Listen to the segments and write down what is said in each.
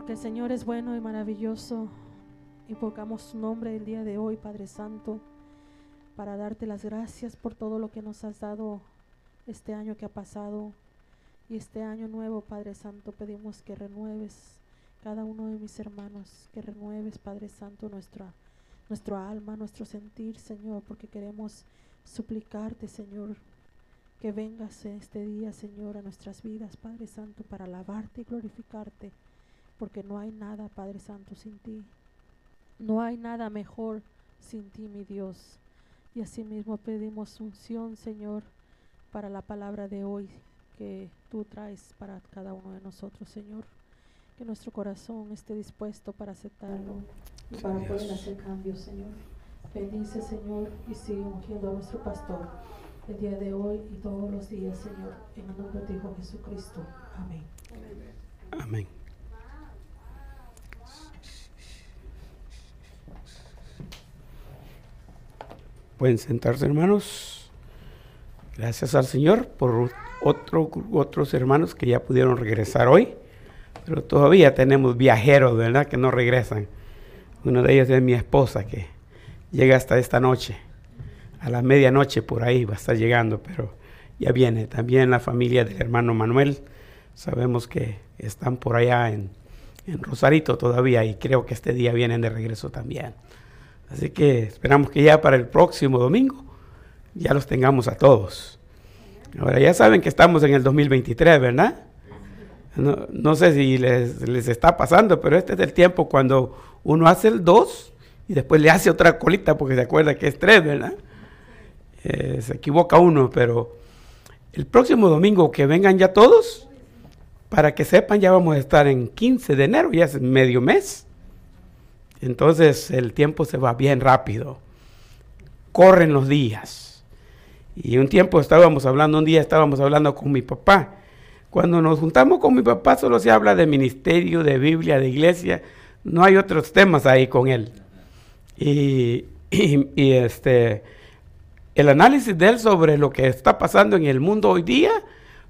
Porque el Señor es bueno y maravilloso. Invocamos su nombre el día de hoy, Padre Santo, para darte las gracias por todo lo que nos has dado este año que ha pasado. Y este año nuevo, Padre Santo, pedimos que renueves cada uno de mis hermanos, que renueves, Padre Santo, nuestra, nuestro alma, nuestro sentir, Señor, porque queremos suplicarte, Señor, que vengas este día, Señor, a nuestras vidas, Padre Santo, para alabarte y glorificarte, porque no hay nada, Padre Santo, sin ti. No hay nada mejor sin ti, mi Dios. Y asimismo pedimos unción, Señor, para la palabra de hoy que tú traes para cada uno de nosotros, Señor. Que nuestro corazón esté dispuesto para aceptarlo y para poder hacer cambios, Señor. Bendice, Señor, y sigue ungiendo a nuestro pastor el día de hoy y todos los días, Señor, en el nombre de Hijo Jesucristo. Amén. Amén. Pueden sentarse, hermanos. Gracias al Señor por otro, otros hermanos que ya pudieron regresar hoy, pero todavía tenemos viajeros, ¿verdad?, que no regresan. Uno de ellos es mi esposa, que llega hasta esta noche a la medianoche por ahí va a estar llegando, pero ya viene. También la familia del hermano Manuel, sabemos que están por allá en, Rosarito todavía y creo que este día vienen de regreso también. Así que esperamos que ya para el próximo domingo ya los tengamos a todos. Ahora ya saben que estamos en el 2023, ¿verdad? No, sé si les, les, está pasando, pero este es el tiempo cuando uno hace el 2 y después le hace otra colita porque se acuerda que es 3, ¿verdad? Eh, se equivoca uno, pero el próximo domingo que vengan ya todos, para que sepan, ya vamos a estar en 15 de enero, ya es medio mes. Entonces el tiempo se va bien rápido. Corren los días. Y un tiempo estábamos hablando, un día estábamos hablando con mi papá. Cuando nos juntamos con mi papá solo se habla de ministerio, de Biblia, de iglesia. No hay otros temas ahí con él. y, este, el análisis de él sobre lo que está pasando en el mundo hoy día,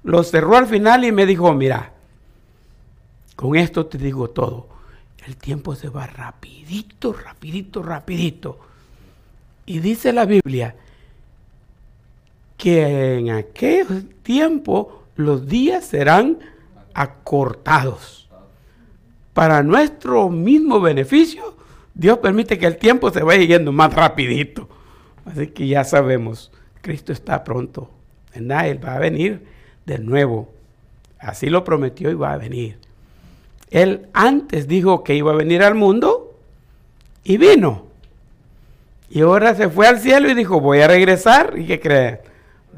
lo cerró al final y me dijo, mira, con esto te digo todo. El tiempo se va rapidito, rapidito, rapidito. Y dice la Biblia que en aquel tiempo los días serán acortados. Para nuestro mismo beneficio, Dios permite que el tiempo se vaya yendo más rapidito. Así que ya sabemos, Cristo está pronto. ¿verdad? Él va a venir de nuevo. Así lo prometió y va a venir. Él antes dijo que iba a venir al mundo y vino. Y ahora se fue al cielo y dijo, voy a regresar. ¿Y qué creen?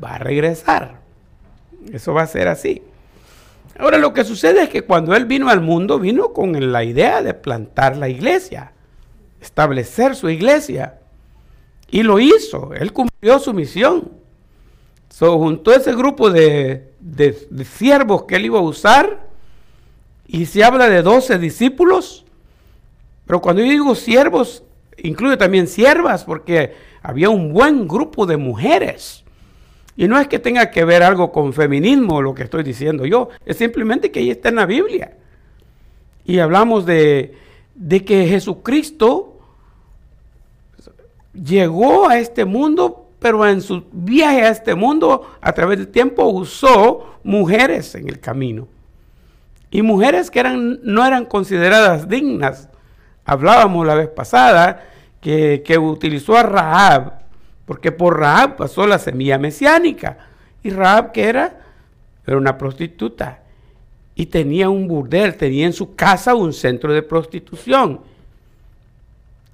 Va a regresar. Eso va a ser así. Ahora lo que sucede es que cuando Él vino al mundo, vino con la idea de plantar la iglesia, establecer su iglesia. Y lo hizo, él cumplió su misión. So, juntó ese grupo de, siervos que él iba a usar y se habla de 12 discípulos. Pero cuando yo digo siervos, incluye también siervas, porque había un buen grupo de mujeres. Y no es que tenga que ver algo con feminismo lo que estoy diciendo yo, es simplemente que ahí está en la Biblia. Y hablamos de, de que Jesucristo llegó a este mundo, pero en su viaje a este mundo, a través del tiempo, usó mujeres en el camino. Y mujeres que eran, no eran consideradas dignas. Hablábamos la vez pasada que, utilizó a Rahab, porque por Rahab pasó la semilla mesiánica. Y Rahab, que era? Era una prostituta. Y tenía un burdel, tenía en su casa un centro de prostitución.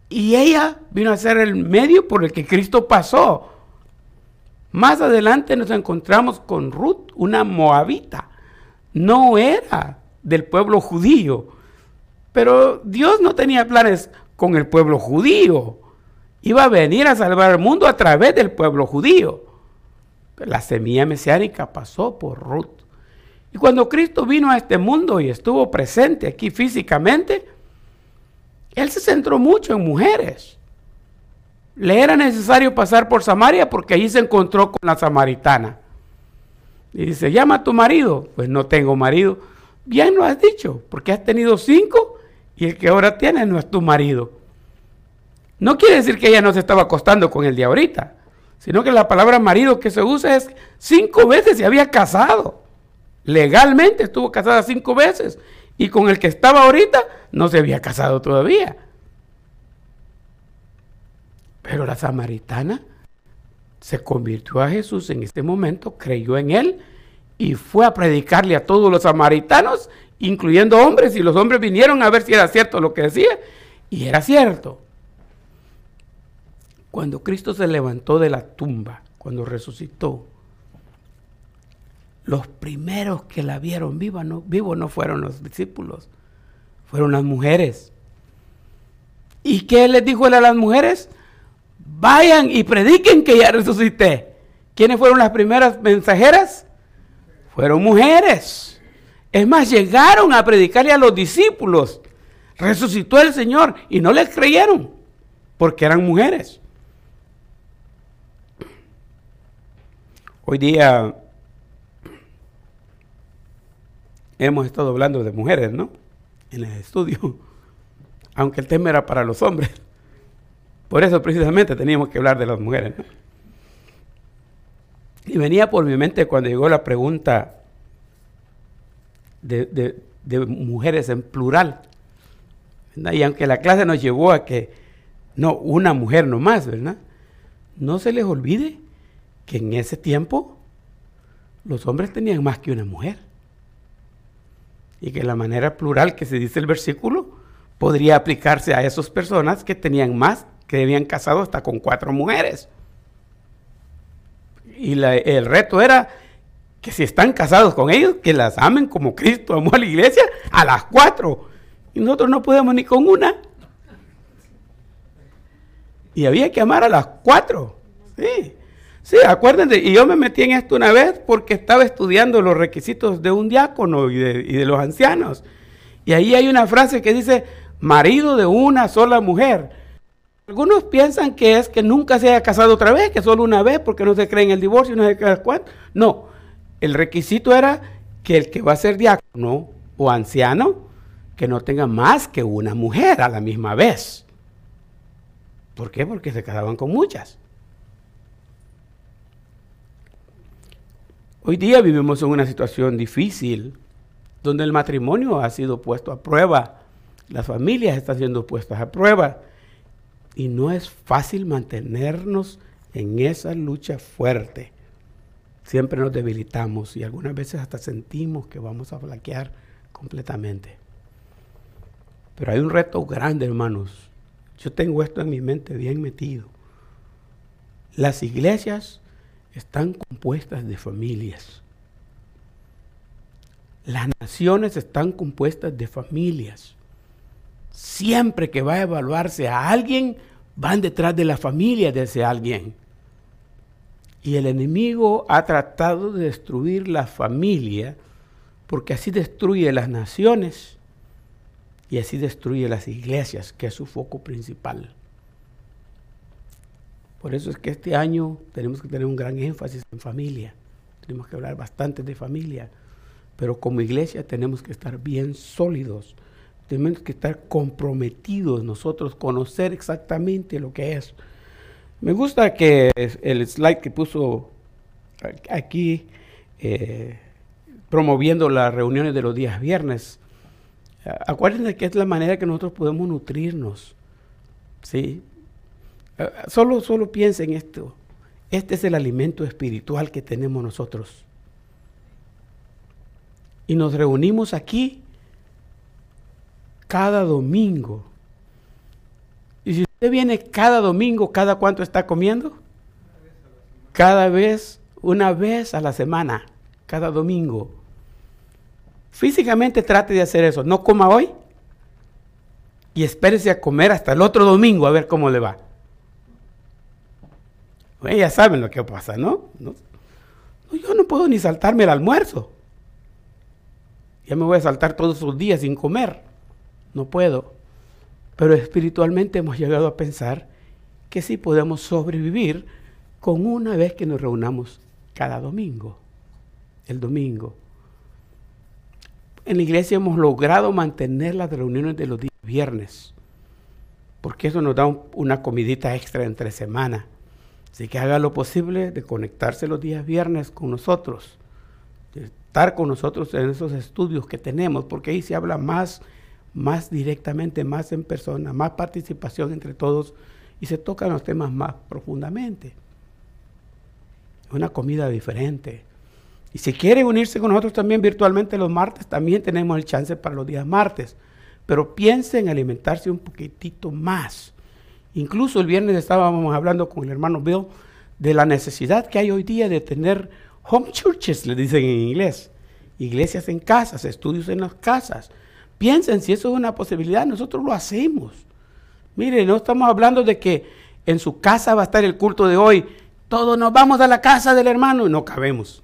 Y ella vino a ser el medio por el que Cristo pasó. Más adelante nos encontramos con Ruth, una moabita. No era del pueblo judío, pero Dios no tenía planes con el pueblo judío. Iba a venir a salvar al mundo a través del pueblo judío. La semilla mesiánica pasó por Ruth. Y cuando Cristo vino a este mundo y estuvo presente aquí físicamente, él se centró mucho en mujeres. Le era necesario pasar por Samaria porque allí se encontró con la samaritana. Y dice, llama a tu marido. Pues no tengo marido. Bien lo has dicho, porque has tenido cinco y el que ahora tiene no es tu marido. No quiere decir que ella no se estaba acostando con el de ahorita, sino que la palabra marido que se usa es cinco veces se había casado. Legalmente estuvo casada cinco veces y con el que estaba ahorita no se había casado todavía. Pero la samaritana se convirtió a Jesús en este momento, creyó en él y fue a predicarle a todos los samaritanos, incluyendo hombres, y los hombres vinieron a ver si era cierto lo que decía, y era cierto. Cuando Cristo se levantó de la tumba, cuando resucitó, los primeros que la vieron viva no, vivo no fueron los discípulos, fueron las mujeres. ¿Y qué les dijo él a las mujeres? Vayan y prediquen que ya resucité. ¿Quiénes fueron las primeras mensajeras? Fueron mujeres. Es más, llegaron a predicarle a los discípulos. Resucitó el Señor y no les creyeron porque eran mujeres. Hoy día hemos estado hablando de mujeres, ¿no? En el estudio, aunque el tema era para los hombres. Por eso precisamente teníamos que hablar de las mujeres. ¿no? Y venía por mi mente cuando llegó la pregunta de, mujeres en plural. Y aunque la clase nos llevó a que no, una mujer nomás, ¿verdad? No se les olvide que en ese tiempo los hombres tenían más que una mujer. Y que la manera plural que se dice el versículo podría aplicarse a esas personas que tenían más, que habían casado hasta con cuatro mujeres. Y el reto era que si están casados con ellos, que las amen como Cristo amó a la iglesia a las cuatro. Y nosotros no podemos ni con una. Y había que amar a las cuatro. Sí. Sí, acuérdense, y yo me metí en esto una vez porque estaba estudiando los requisitos de un diácono y de, los ancianos. Y ahí hay una frase que dice, marido de una sola mujer. Algunos piensan que es que nunca se haya casado otra vez, que solo una vez, porque no se cree en el divorcio, no sé cuánto. No, el requisito era que el que va a ser diácono o anciano, que no tenga más que una mujer a la misma vez. ¿Por qué? Porque se casaban con muchas. Hoy día vivimos en una situación difícil donde el matrimonio ha sido puesto a prueba, las familias están siendo puestas a prueba y no es fácil mantenernos en esa lucha fuerte. Siempre nos debilitamos y algunas veces hasta sentimos que vamos a flaquear completamente. Pero hay un reto grande, hermanos. Yo tengo esto en mi mente bien metido. Las iglesias están compuestas de familias. Las naciones están compuestas de familias. Siempre que va a evaluarse a alguien, van detrás de la familia de ese alguien. Y el enemigo ha tratado de destruir la familia porque así destruye las naciones y así destruye las iglesias, que es su foco principal. Por eso es que este año tenemos que tener un gran énfasis en familia. Tenemos que hablar bastante de familia. Pero como iglesia tenemos que estar bien sólidos. Tenemos que estar comprometidos nosotros, conocer exactamente lo que es. Me gusta que el slide que puso aquí, eh, promoviendo las reuniones de los días viernes, acuérdense que es la manera que nosotros podemos nutrirnos. ¿sí? Solo, solo piensa en esto. Este es el alimento espiritual que tenemos nosotros. Y nos reunimos aquí cada domingo. Y si usted viene cada domingo, ¿cada cuánto está comiendo? Cada vez, una vez a la semana, cada domingo. Físicamente trate de hacer eso. No coma hoy y espérese a comer hasta el otro domingo a ver cómo le va ya saben lo que pasa, ¿no? Yo no puedo ni saltarme el almuerzo. Ya me voy a saltar todos los días sin comer. No puedo. Pero espiritualmente hemos llegado a pensar que sí podemos sobrevivir con una vez que nos reunamos cada domingo. El domingo. en la iglesia hemos logrado mantener las reuniones de los días viernes, porque eso nos da una comidita extra entre semana. Así que haga lo posible de conectarse los días viernes con nosotros, de estar con nosotros en esos estudios que tenemos, porque ahí se habla más, más directamente, más en persona, más participación entre todos y se tocan los temas más profundamente. Una comida diferente. Y si quiere unirse con nosotros también virtualmente los martes, también tenemos el chance para los días martes. Pero piense en alimentarse un poquitito más. Incluso el viernes estábamos hablando con el hermano Bill de la necesidad que hay hoy día de tener home churches, le dicen en inglés. Iglesias en casas, estudios en las casas. Piensen si eso es una posibilidad, nosotros lo hacemos. Mire, no estamos hablando de que en su casa va a estar el culto de hoy. Todos nos vamos a la casa del hermano y no cabemos.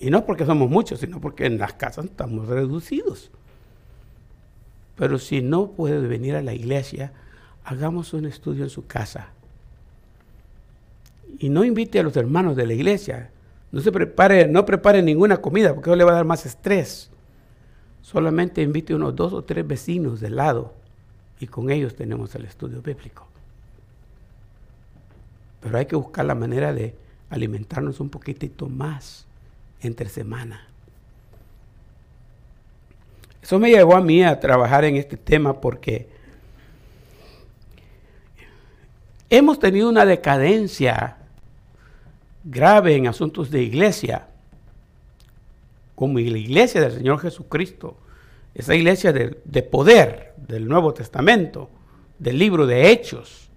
Y no porque somos muchos, sino porque en las casas estamos reducidos. Pero si no puede venir a la iglesia, hagamos un estudio en su casa. Y no invite a los hermanos de la iglesia. No se prepare, no prepare ninguna comida porque eso le va a dar más estrés. Solamente invite unos dos o tres vecinos del lado y con ellos tenemos el estudio bíblico. Pero hay que buscar la manera de alimentarnos un poquitito más entre semana. Eso me llevó a mí a trabajar en este tema porque hemos tenido una decadencia grave en asuntos de iglesia, como la iglesia del Señor Jesucristo, esa iglesia de, de poder del Nuevo Testamento, del libro de Hechos,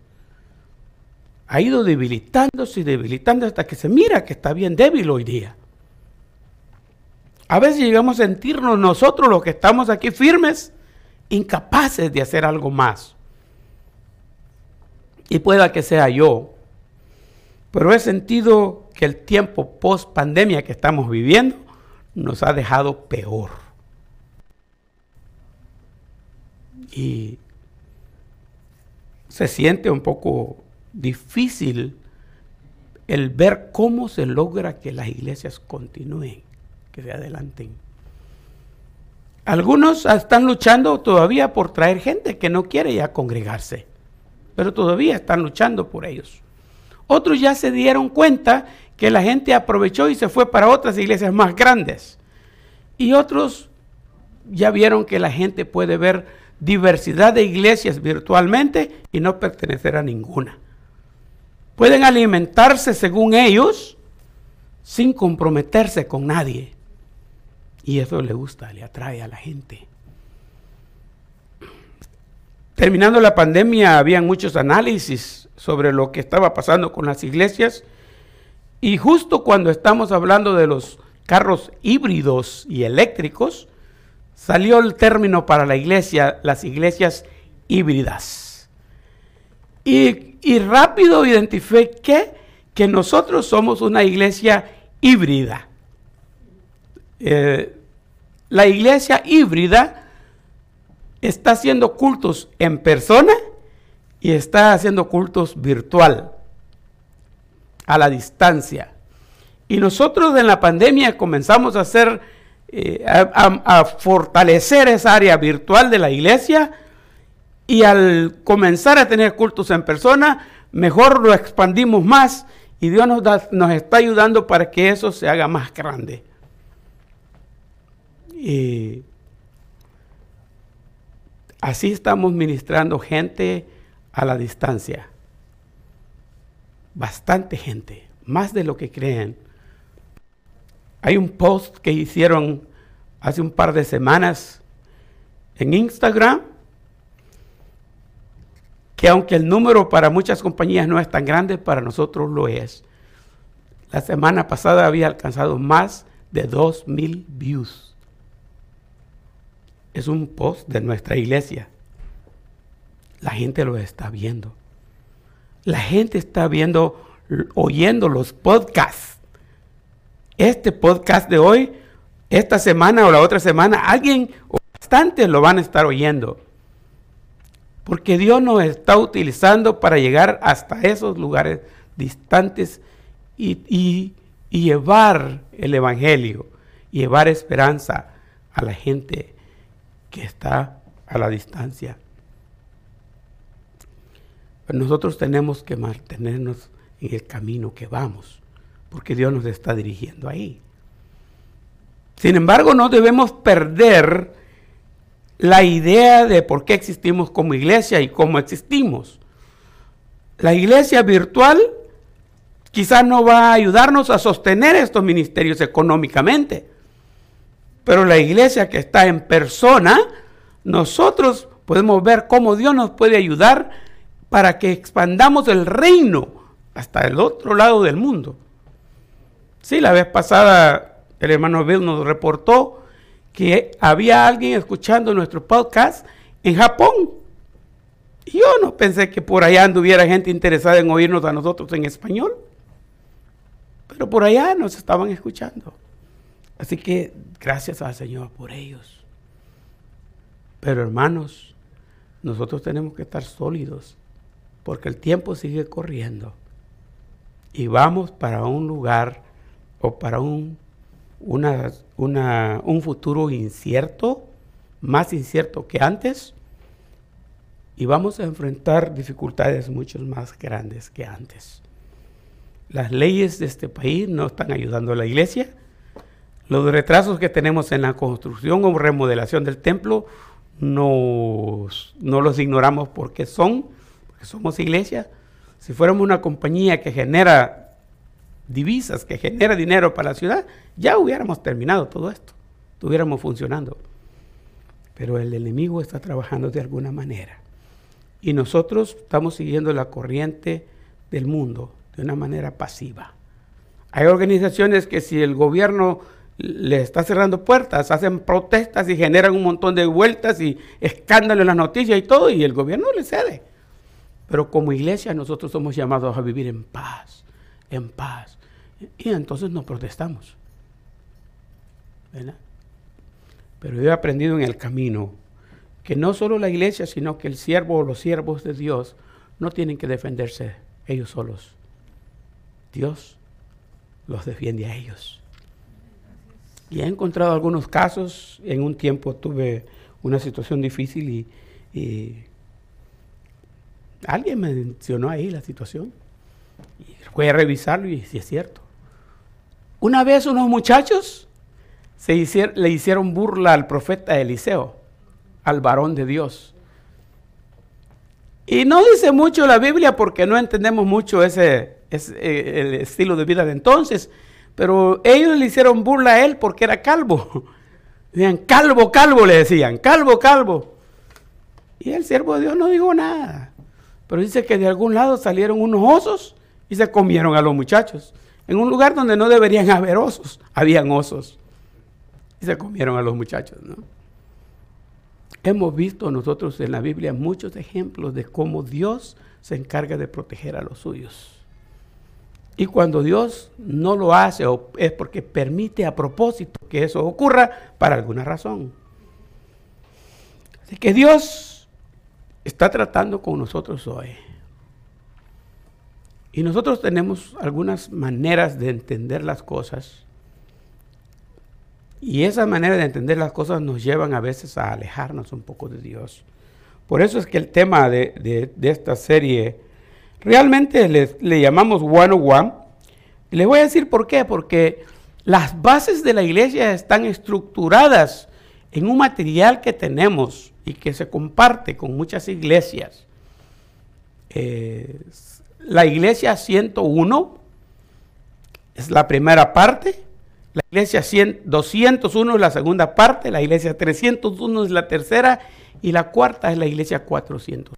ha ido debilitándose y debilitando hasta que se mira que está bien débil hoy día. A veces llegamos a sentirnos nosotros los que estamos aquí firmes, incapaces de hacer algo más. Y pueda que sea yo. Pero he sentido que el tiempo post pandemia que estamos viviendo nos ha dejado peor. Y se siente un poco difícil el ver cómo se logra que las iglesias continúen que se adelanten. Algunos están luchando todavía por traer gente que no quiere ya congregarse, pero todavía están luchando por ellos. Otros ya se dieron cuenta que la gente aprovechó y se fue para otras iglesias más grandes. Y otros ya vieron que la gente puede ver diversidad de iglesias virtualmente y no pertenecer a ninguna. Pueden alimentarse según ellos sin comprometerse con nadie. Y eso le gusta, le atrae a la gente. Terminando la pandemia, habían muchos análisis sobre lo que estaba pasando con las iglesias. Y justo cuando estamos hablando de los carros híbridos y eléctricos, salió el término para la iglesia, las iglesias híbridas. Y, rápido identifiqué que nosotros somos una iglesia híbrida. Eh, la iglesia híbrida está haciendo cultos en persona y está haciendo cultos virtual, a la distancia. Y nosotros en la pandemia comenzamos a hacer, eh, a, fortalecer esa área virtual de la iglesia y al comenzar a tener cultos en persona, mejor lo expandimos más y Dios nos, nos está ayudando para que eso se haga más grande. Y así estamos ministrando gente a la distancia. Bastante gente, más de lo que creen. Hay un post que hicieron hace un par de semanas en Instagram que aunque el número para muchas compañías no es tan grande, para nosotros lo es. La semana pasada había alcanzado más de 2.000 views es un post de nuestra iglesia. La gente lo está viendo. La gente está viendo, oyendo los podcasts. Este podcast de hoy, esta semana o la otra semana, alguien o bastantes lo van a estar oyendo. Porque Dios nos está utilizando para llegar hasta esos lugares distantes y, y llevar el Evangelio, llevar esperanza a la gente que está a la distancia. Nosotros tenemos que mantenernos en el camino que vamos, porque Dios nos está dirigiendo ahí. Sin embargo, no debemos perder la idea de por qué existimos como iglesia y cómo existimos. La iglesia virtual quizás no va a ayudarnos a sostener estos ministerios económicamente, pero la iglesia que está en persona, nosotros podemos ver cómo Dios nos puede ayudar para que expandamos el reino hasta el otro lado del mundo. Sí, la vez pasada el hermano Bill nos reportó que había alguien escuchando nuestro podcast en Japón. Yo no pensé que por allá anduviera gente interesada en oírnos a nosotros en español. Pero por allá nos estaban escuchando. Así que gracias al Señor por ellos. Pero hermanos, nosotros tenemos que estar sólidos porque el tiempo sigue corriendo y vamos para un lugar o para un, un futuro incierto, más incierto que antes, y vamos a enfrentar dificultades mucho más grandes que antes. Las leyes de este país no están ayudando a la iglesia. Los retrasos que tenemos en la construcción o remodelación del templo no los ignoramos porque son, somos iglesia. Si fuéramos una compañía que genera divisas, que genera dinero para la ciudad, ya hubiéramos terminado todo esto, estuviéramos funcionando. Pero el enemigo está trabajando de alguna manera. Y nosotros estamos siguiendo la corriente del mundo, de una manera pasiva. Hay organizaciones que si el gobierno le está cerrando puertas, hacen protestas y generan un montón de vueltas y escándalo en las noticias y todo, y el gobierno le cede. Pero como iglesia nosotros somos llamados a vivir en paz, en paz. Y entonces nos protestamos. Pero yo he aprendido en el camino que no solo la iglesia, sino que el siervo o los siervos de Dios no tienen que defenderse ellos solos. Dios los defiende a ellos. Y he encontrado algunos casos, en un tiempo tuve una situación difícil y, alguien me mencionó ahí la situación. Y fui a revisarlo y sí es cierto. Una vez unos muchachos se le hicieron burla al profeta Eliseo, al varón de Dios. Y no dice mucho la Biblia porque no entendemos mucho ese, es eh, el estilo de vida de entonces. Pero ellos le hicieron burla a él porque era calvo. Decían, calvo, calvo, le decían, calvo, calvo. Y el siervo de Dios no dijo nada. Pero dice que de algún lado salieron unos osos y se comieron a los muchachos. En un lugar donde no deberían haber osos, habían osos. Y se comieron a los muchachos, Hemos visto nosotros en la Biblia muchos ejemplos de cómo Dios se encarga de proteger a los suyos. Y cuando Dios no lo hace es porque permite a propósito que eso ocurra para alguna razón. Así que Dios está tratando con nosotros hoy. Y nosotros tenemos algunas maneras de entender las cosas. Y esa manera de entender las cosas nos llevan a veces a alejarnos un poco de Dios. Por eso es que el tema de, de esta serie Realmente le, llamamos one on one. Les voy a decir por qué. Porque las bases de la iglesia están estructuradas en un material que tenemos y que se comparte con muchas iglesias. la iglesia 101 es la primera parte, la iglesia 201 es la segunda parte, la iglesia 301 es la tercera y la cuarta es la iglesia 400.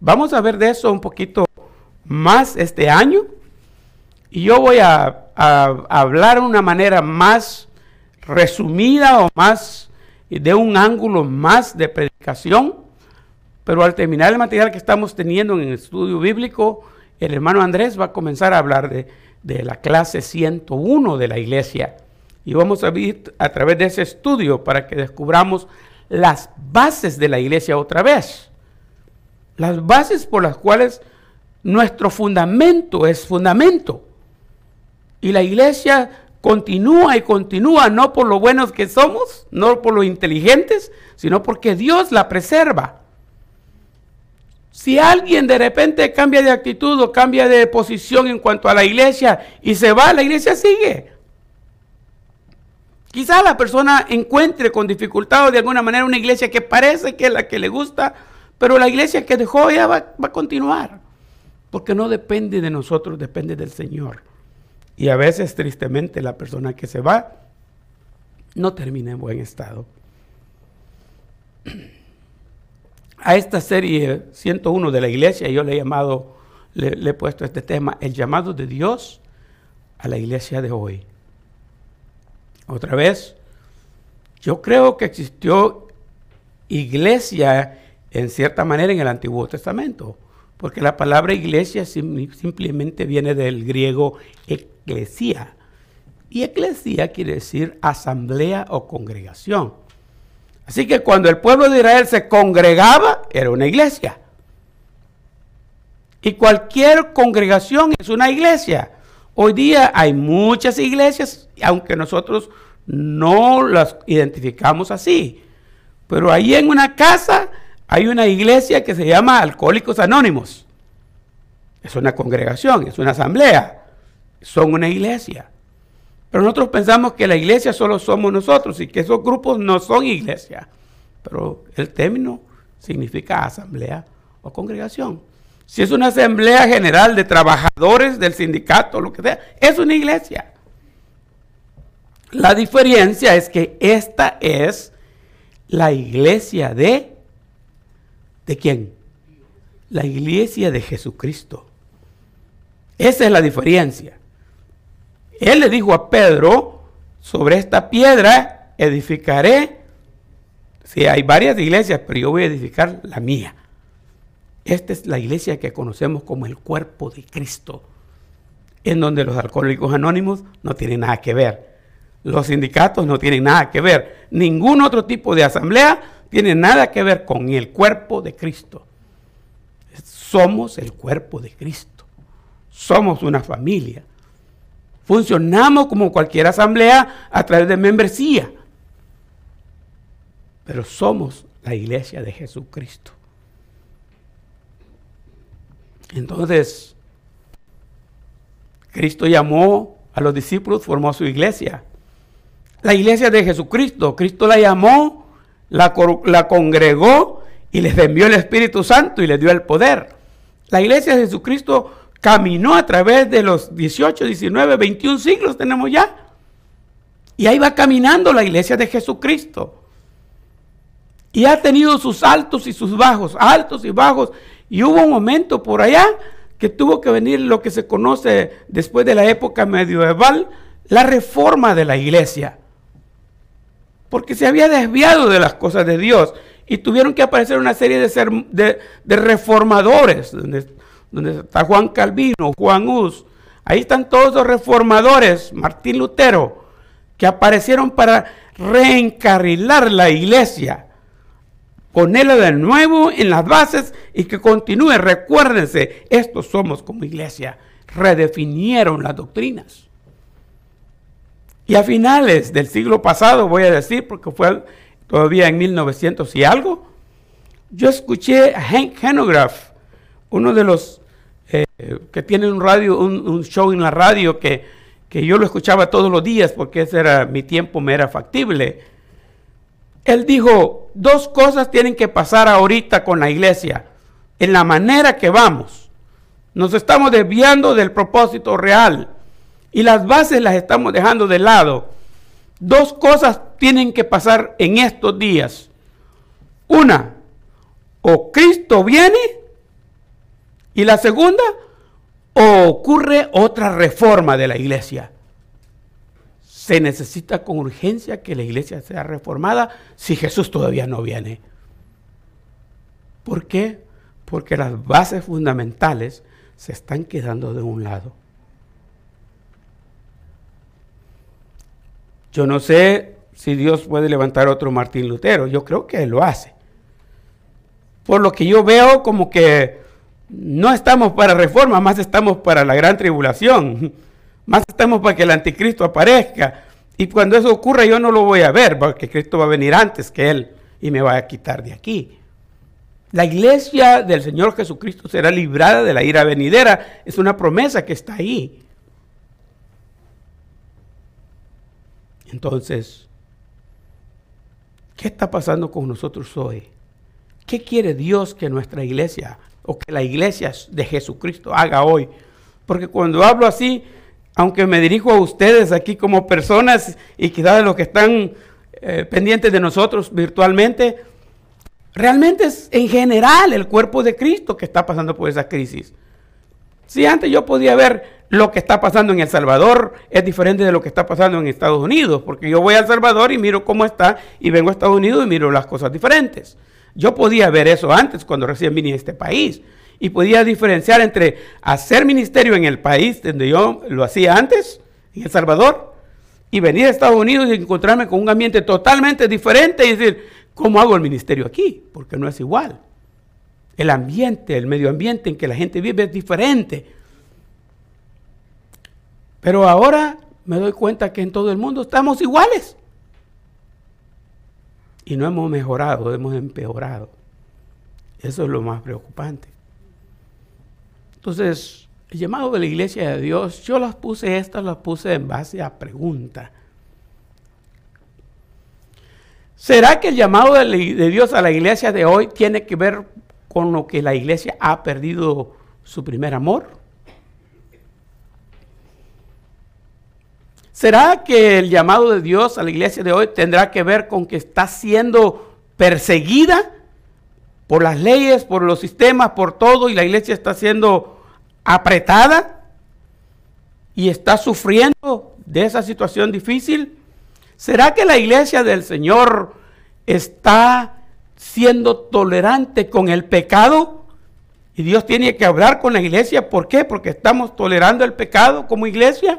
Vamos a ver de eso un poquito más este año. Y yo voy a, hablar de una manera más resumida o más de un ángulo más de predicación. Pero al terminar el material que estamos teniendo en el estudio bíblico, el hermano Andrés va a comenzar a hablar de, de la clase 101 de la iglesia. Y vamos a ver a través de ese estudio para que descubramos las bases de la iglesia otra vez las bases por las cuales nuestro fundamento es fundamento. Y la iglesia continúa y continúa, no por lo buenos que somos, no por lo inteligentes, sino porque Dios la preserva. Si alguien de repente cambia de actitud o cambia de posición en cuanto a la iglesia y se va, la iglesia sigue. Quizá la persona encuentre con dificultad o de alguna manera una iglesia que parece que es la que le gusta, pero la iglesia que dejó ya va, va a continuar. Porque no depende de nosotros, depende del Señor. Y a veces, tristemente, la persona que se va no termina en buen estado. A esta serie 101 de la iglesia yo le he llamado, le, he puesto este tema, el llamado de Dios a la iglesia de hoy. Otra vez, yo creo que existió iglesia en cierta manera en el Antiguo Testamento, porque la palabra iglesia simplemente viene del griego eclesia. Y eclesia quiere decir asamblea o congregación. Así que cuando el pueblo de Israel se congregaba, era una iglesia. Y cualquier congregación es una iglesia. Hoy día hay muchas iglesias, aunque nosotros no las identificamos así. Pero ahí en una casa hay una iglesia que se llama Alcohólicos Anónimos. Es una congregación, es una asamblea son una iglesia. Pero nosotros pensamos que la iglesia solo somos nosotros y que esos grupos no son iglesia. Pero el término significa asamblea o congregación. Si es una asamblea general de trabajadores del sindicato, lo que sea, es una iglesia. La diferencia es que esta es la iglesia de... ¿De quién? La iglesia de Jesucristo. Esa es la diferencia. Él le dijo a Pedro, sobre esta piedra edificaré. Sí, hay varias iglesias, pero yo voy a edificar la mía. Esta es la iglesia que conocemos como el cuerpo de Cristo, en donde los alcohólicos anónimos no tienen nada que ver. Los sindicatos no tienen nada que ver. Ningún otro tipo de asamblea tiene nada que ver con el cuerpo de Cristo. Somos el cuerpo de Cristo. Somos una familia. Funcionamos como cualquier asamblea a través de membresía. Pero somos la iglesia de Jesucristo. Entonces, Cristo llamó a los discípulos, formó su iglesia. La iglesia de Jesucristo, Cristo la llamó, la, congregó y les envió el Espíritu Santo y les dio el poder. La iglesia de Jesucristo caminó a través de los 18, 19, 21 siglos tenemos ya. Y ahí va caminando la iglesia de Jesucristo. Y ha tenido sus altos y sus bajos, altos y bajos. Y hubo un momento por allá que tuvo que venir lo que se conoce después de la época medieval, la reforma de la iglesia. Porque se había desviado de las cosas de Dios y tuvieron que aparecer una serie de, de, de reformadores, donde está Juan Calvino, Juan Hus, ahí están todos los reformadores, Martín Lutero, que aparecieron para reencarrilar la iglesia, ponerla de nuevo en las bases y que continúe. Recuérdense, estos somos como iglesia, redefinieron las doctrinas. Y a finales del siglo pasado, voy a decir, porque fue todavía en 1900 y algo, yo escuché a Hank Henograph, uno de los eh, que tiene un radio, un, show en la radio que, que, yo lo escuchaba todos los días porque ese era mi tiempo, me era factible. Él dijo, dos cosas tienen que pasar ahorita con la iglesia, en la manera que vamos. Nos estamos desviando del propósito real y las bases las estamos dejando de lado. Dos cosas tienen que pasar en estos días. Una, o Cristo viene y la segunda, o ocurre otra reforma de la iglesia. Se necesita con urgencia que la iglesia sea reformada si Jesús todavía no viene. ¿Por qué? Porque las bases fundamentales se están quedando de un lado. Yo no sé si Dios puede levantar otro Martín Lutero. Yo creo que lo hace. Por lo que yo veo como que no estamos para reforma, más estamos para la gran tribulación. Más estamos para que el anticristo aparezca. Y cuando eso ocurra yo no lo voy a ver, porque Cristo va a venir antes que Él y me va a quitar de aquí. La iglesia del Señor Jesucristo será librada de la ira venidera. Es una promesa que está ahí. Entonces, ¿qué está pasando con nosotros hoy? ¿Qué quiere Dios que nuestra iglesia o que la iglesia de Jesucristo haga hoy? Porque cuando hablo así, aunque me dirijo a ustedes aquí como personas y quizás los que están eh, pendientes de nosotros virtualmente, realmente es en general el cuerpo de Cristo que está pasando por esa crisis. Si antes yo podía ver lo que está pasando en El Salvador, es diferente de lo que está pasando en Estados Unidos, porque yo voy a El Salvador y miro cómo está, y vengo a Estados Unidos y miro las cosas diferentes. Yo podía ver eso antes, cuando recién vine a este país y podía diferenciar entre hacer ministerio en el país donde yo lo hacía antes, en El Salvador, y venir a Estados Unidos y encontrarme con un ambiente totalmente diferente y decir, ¿cómo hago el ministerio aquí? Porque no es igual. El ambiente, el medio ambiente en que la gente vive es diferente. Pero ahora me doy cuenta que en todo el mundo estamos iguales. Y no hemos mejorado, hemos empeorado. Eso es lo más preocupante. Entonces, el llamado de la iglesia de Dios, yo las puse estas, las puse en base a pregunta. ¿Será que el llamado de, Dios a la iglesia de hoy tiene que ver con lo que la iglesia ha perdido su primer amor? ¿Será que el llamado de Dios a la iglesia de hoy tendrá que ver con que está siendo perseguida por las leyes, por los sistemas, por todo, y la iglesia está siendo apretada y está sufriendo de esa situación difícil? ¿Será que la iglesia del Señor está siendo tolerante con el pecado? Y Dios tiene que hablar con la iglesia. ¿Por qué? Porque estamos tolerando el pecado como iglesia.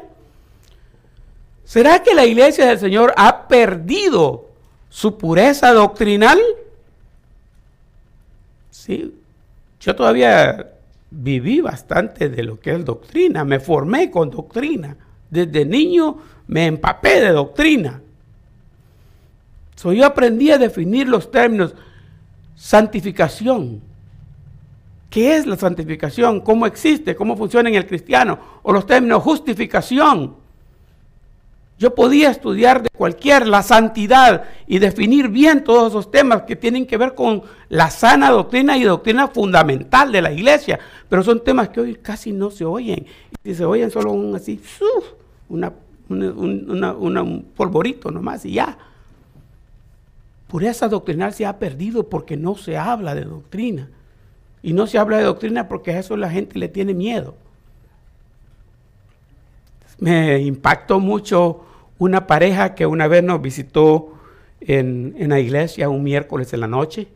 ¿Será que la iglesia del Señor ha perdido su pureza doctrinal? Sí, yo todavía viví bastante de lo que es doctrina, me formé con doctrina. Desde niño me empapé de doctrina. yo aprendí a definir los términos santificación. ¿Qué es la santificación? ¿Cómo existe? ¿Cómo funciona en el cristiano? O los términos justificación. Yo podía estudiar de cualquier la santidad y definir bien todos esos temas que tienen que ver con la sana doctrina y doctrina fundamental de la iglesia, pero son temas que hoy casi no se oyen. Y se oyen solo un así, una, un polvorito nomás y ya. Pureza doctrinal se ha perdido porque no se habla de doctrina. Y no se habla de doctrina porque a eso la gente le tiene miedo me impactó mucho una pareja que una vez nos visitó en, la iglesia un miércoles en la noche.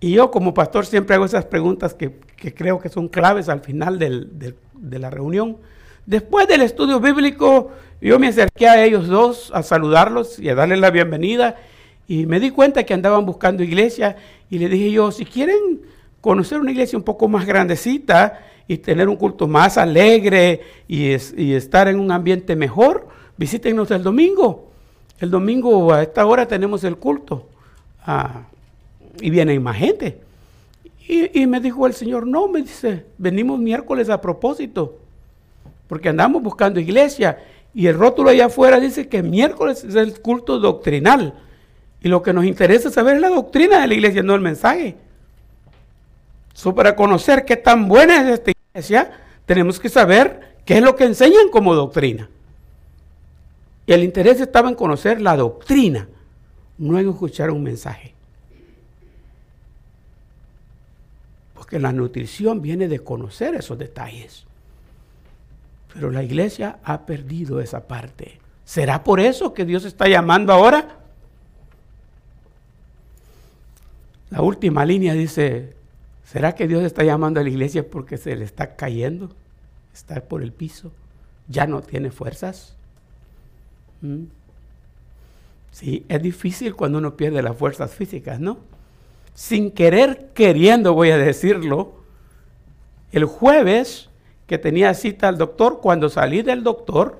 Y yo como pastor siempre hago esas preguntas que, creo que son claves al final de la reunión. Después del estudio bíblico, yo me acerqué a ellos dos a saludarlos y a darles la bienvenida. Y me di cuenta que andaban buscando iglesia y le dije yo, si quieren conocer una iglesia un poco más grandecita, y tener un culto más alegre y, estar en un ambiente mejor, visítenos el domingo. El domingo a esta hora tenemos el culto ah, y viene más gente. Y, y, me dijo el Señor, no, me dice, venimos miércoles a propósito, porque andamos buscando iglesia y el rótulo allá afuera dice que miércoles es el culto doctrinal. Y lo que nos interesa saber es la doctrina de la iglesia, no el mensaje. So, para conocer qué tan buena es esta iglesia, tenemos que saber qué es lo que enseñan como doctrina. Y el interés estaba en conocer la doctrina, no en escuchar un mensaje. Porque la nutrición viene de conocer esos detalles. Pero la iglesia ha perdido esa parte. ¿Será por eso que Dios está llamando ahora? La última línea dice, ¿Será que Dios está llamando a la iglesia porque se le está cayendo? Está por el piso. Ya no tiene fuerzas. ¿Mm? Sí, es difícil cuando uno pierde las fuerzas físicas, ¿no? Sin querer, queriendo, voy a decirlo, el jueves que que tenía cita al doctor. Cuando salí del doctor,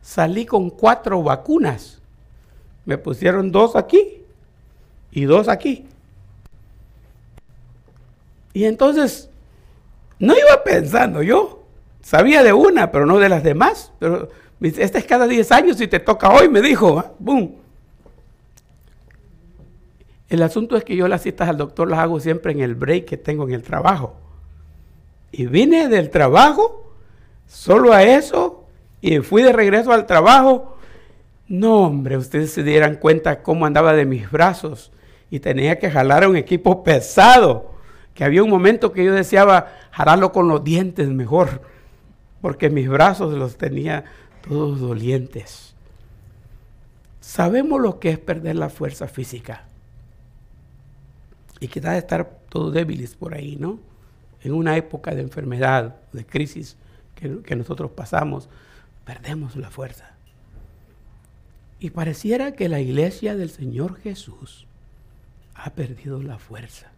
salí con cuatro vacunas. Me pusieron dos aquí y dos aquí. Y entonces, no iba pensando yo. Sabía de una, pero no de las demás. Pero esta es cada 10 años y te toca hoy, me dijo. ¿ah? ¡Bum! El asunto es que yo las citas al doctor las hago siempre en el break que tengo en el trabajo. Y vine del trabajo solo a eso y fui de regreso al trabajo. No, hombre, ustedes se dieran cuenta cómo andaba de mis brazos y tenía que jalar a un equipo pesado. Que había un momento que yo deseaba jalarlo con los dientes mejor, porque mis brazos los tenía todos dolientes. Sabemos lo que es perder la fuerza física y quizás estar todos débiles por ahí, ¿no? En una época de enfermedad, de crisis que, que nosotros pasamos, perdemos la fuerza. Y pareciera que la iglesia del Señor Jesús ha perdido la fuerza.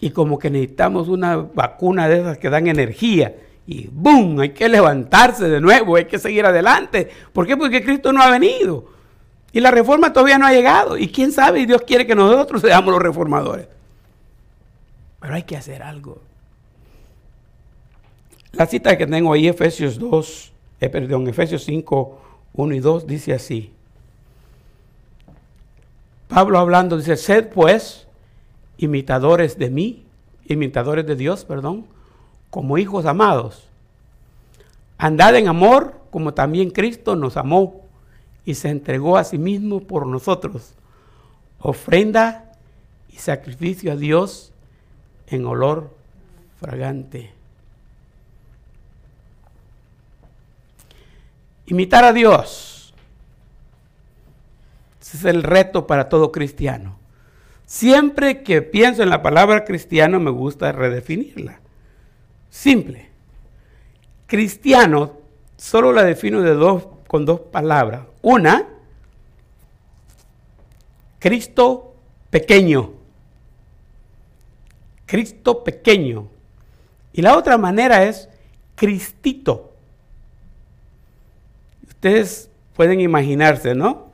Y como que necesitamos una vacuna de esas que dan energía. Y ¡boom! Hay que levantarse de nuevo, hay que seguir adelante. ¿Por qué? Porque Cristo no ha venido. Y la reforma todavía no ha llegado. Y quién sabe, Dios quiere que nosotros seamos los reformadores. Pero hay que hacer algo. La cita que tengo ahí, Efesios 2, eh, perdón, Efesios 5, 1 y 2, dice así. Pablo hablando dice, sed pues imitadores de mí, imitadores de Dios, perdón, como hijos amados. Andad en amor como también Cristo nos amó y se entregó a sí mismo por nosotros, ofrenda y sacrificio a Dios en olor fragante. Imitar a Dios. Ese es el reto para todo cristiano. Siempre que pienso en la palabra cristiano me gusta redefinirla. Simple. Cristiano solo la defino de dos, con dos palabras. Una, Cristo pequeño. Cristo pequeño. Y la otra manera es Cristito. Ustedes pueden imaginarse, ¿no?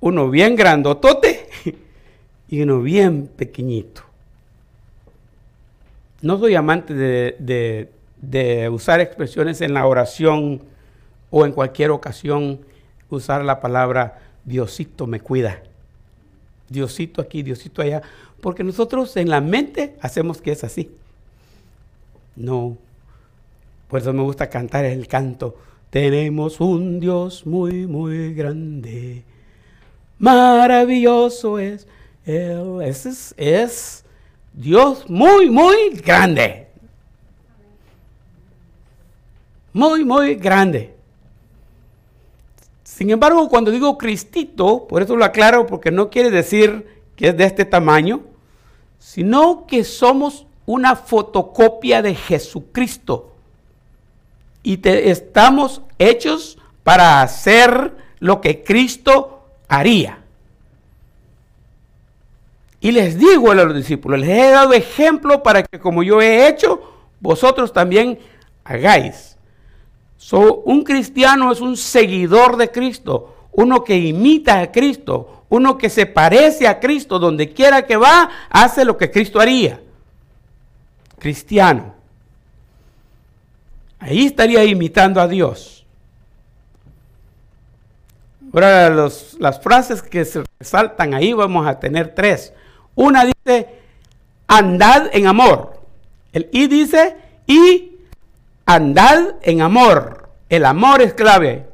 Uno bien grandotote y uno bien pequeñito. No soy amante de, de usar expresiones en la oración o en cualquier ocasión usar la palabra Diosito me cuida. Diosito aquí, Diosito allá, porque nosotros en la mente hacemos que es así. No. Por eso me gusta cantar el canto. Tenemos un Dios muy, muy grande. Maravilloso es Él. Es Dios muy, muy grande. Muy, muy grande. Sin embargo, cuando digo Cristito, por eso lo aclaro, porque no quiere decir que es de este tamaño, sino que somos una fotocopia de Jesucristo. Y estamos hechos para hacer lo que Cristo haría. Y les digo a los discípulos, les he dado ejemplo para que como yo he hecho, vosotros también hagáis un cristiano es un seguidor de Cristo, uno que imita a Cristo, uno que se parece a Cristo, donde quiera que va, hace lo que Cristo haría. Cristiano. Ahí estaría imitando a Dios. Ahora las frases que se resaltan ahí vamos a tener tres. Una dice, andad en amor. El I dice, y andad en amor. El amor es clave.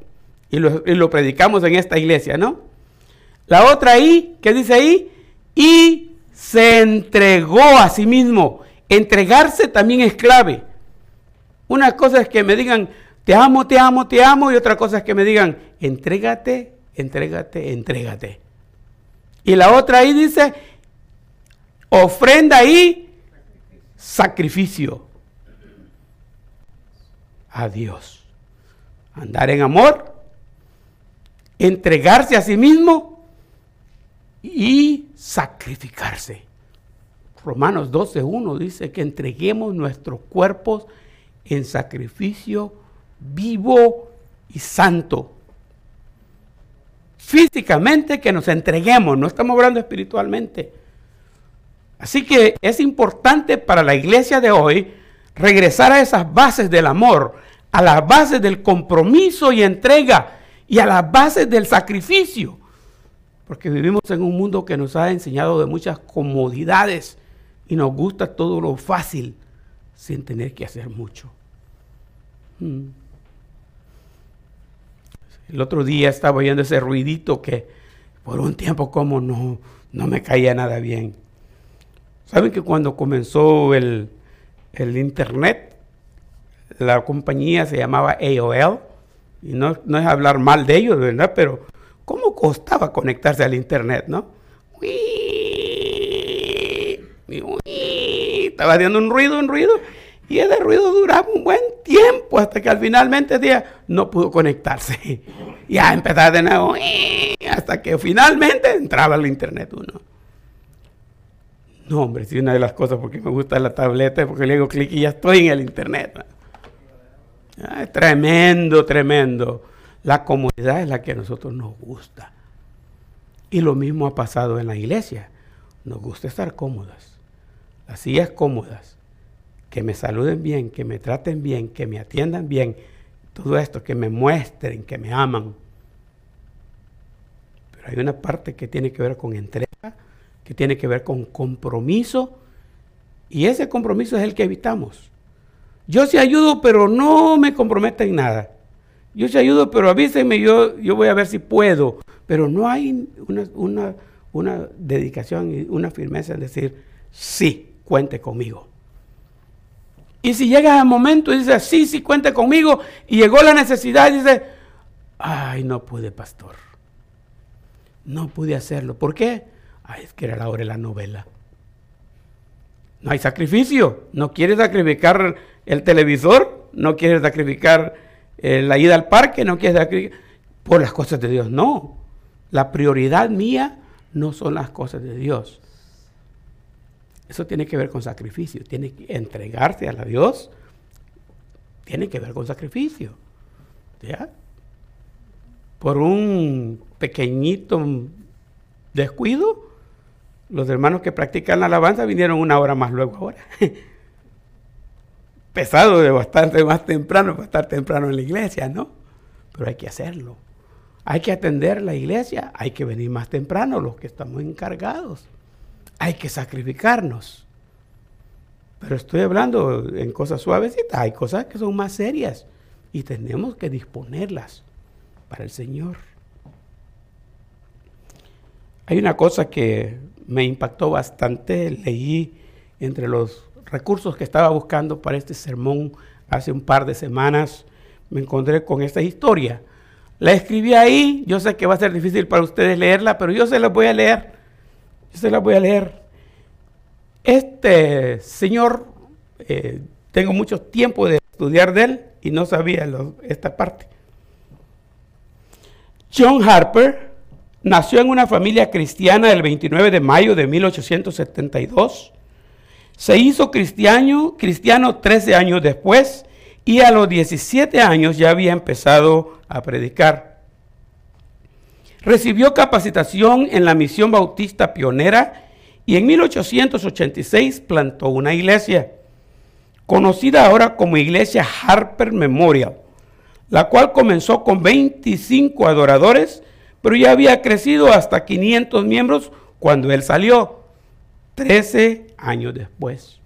Y lo, predicamos en esta iglesia, ¿no? La otra ahí, ¿qué dice ahí? Y se entregó a sí mismo. Entregarse también es clave. Una cosa es que me digan, te amo, te amo, te amo. Y otra cosa es que me digan, entrégate, entrégate, entrégate. Y la otra ahí dice, ofrenda y sacrificio a Dios. Andar en amor, entregarse a sí mismo y sacrificarse. Romanos 12.1 dice que entreguemos nuestros cuerpos en sacrificio vivo y santo. Físicamente que nos entreguemos, no estamos hablando espiritualmente. Así que es importante para la iglesia de hoy regresar a esas bases del amor, a las bases del compromiso y entrega y a las bases del sacrificio. Porque vivimos en un mundo que nos ha enseñado de muchas comodidades y nos gusta todo lo fácil sin tener que hacer mucho. Mm. El otro día estaba oyendo ese ruidito que por un tiempo como no, no me caía nada bien. ¿Saben que cuando comenzó el, el internet, la compañía se llamaba AOL? Y no, no es hablar mal de ellos, ¿verdad? Pero ¿cómo costaba conectarse al internet, no? Estaba haciendo un ruido, un ruido. Y ese ruido duraba un buen tiempo hasta que al finalmente día no pudo conectarse. Ya empezaba de nuevo hasta que finalmente entraba al internet uno. No, hombre, sí, una de las cosas porque me gusta la tableta porque le digo clic y ya estoy en el internet. Ah, tremendo, tremendo. La comodidad es la que a nosotros nos gusta. Y lo mismo ha pasado en la iglesia. Nos gusta estar cómodas. Las sillas cómodas que me saluden bien, que me traten bien, que me atiendan bien, todo esto, que me muestren, que me aman. Pero hay una parte que tiene que ver con entrega, que tiene que ver con compromiso, y ese compromiso es el que evitamos. Yo sí ayudo, pero no me comprometo en nada. Yo sí ayudo, pero avísenme, yo, yo voy a ver si puedo. Pero no hay una, una, una dedicación y una firmeza en decir, sí, cuente conmigo. Y si llega el momento y dice, sí, sí, cuente conmigo, y llegó la necesidad y dice, ay, no pude, pastor. No pude hacerlo. ¿Por qué? Ay, es que era la hora de la novela. No hay sacrificio. No quiere sacrificar el televisor, no quiere sacrificar eh, la ida al parque, no quiere sacrificar por las cosas de Dios. No. La prioridad mía no son las cosas de Dios. Eso tiene que ver con sacrificio, tiene que entregarse a la Dios, tiene que ver con sacrificio. ¿Ya? Por un pequeñito descuido, los hermanos que practican la alabanza vinieron una hora más luego ahora. Pesado de bastante más temprano para estar temprano en la iglesia, ¿no? Pero hay que hacerlo. Hay que atender la iglesia, hay que venir más temprano los que estamos encargados hay que sacrificarnos. Pero estoy hablando en cosas suavecitas, hay cosas que son más serias y tenemos que disponerlas para el Señor. Hay una cosa que me impactó bastante, leí entre los recursos que estaba buscando para este sermón hace un par de semanas, me encontré con esta historia. La escribí ahí, yo sé que va a ser difícil para ustedes leerla, pero yo se la voy a leer yo se la voy a leer. Este señor, eh, tengo mucho tiempo de estudiar de él y no sabía esta parte. John Harper nació en una familia cristiana el 29 de mayo de 1872. Se hizo cristiano, cristiano 13 años después y a los 17 años ya había empezado a predicar. Recibió capacitación en la misión bautista pionera y en 1886 plantó una iglesia, conocida ahora como Iglesia Harper Memorial, la cual comenzó con 25 adoradores, pero ya había crecido hasta 500 miembros cuando él salió, 13 años después.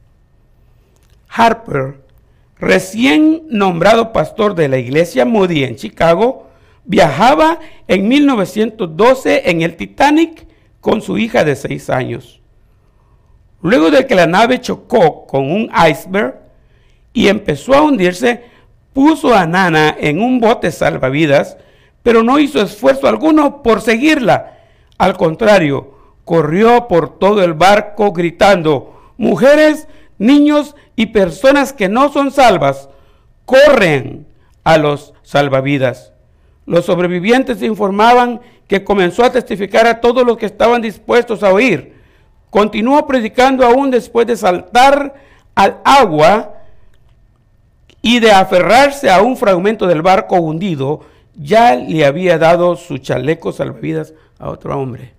Harper, recién nombrado pastor de la iglesia Moody en Chicago, viajaba en 1912 en el Titanic con su hija de seis años. Luego de que la nave chocó con un iceberg y empezó a hundirse, puso a Nana en un bote salvavidas, pero no hizo esfuerzo alguno por seguirla. Al contrario, corrió por todo el barco gritando, mujeres, niños y personas que no son salvas, corren a los salvavidas. Los sobrevivientes informaban que comenzó a testificar a todos los que estaban dispuestos a oír. Continuó predicando aún después de saltar al agua y de aferrarse a un fragmento del barco hundido, ya le había dado su chaleco salvavidas a otro hombre.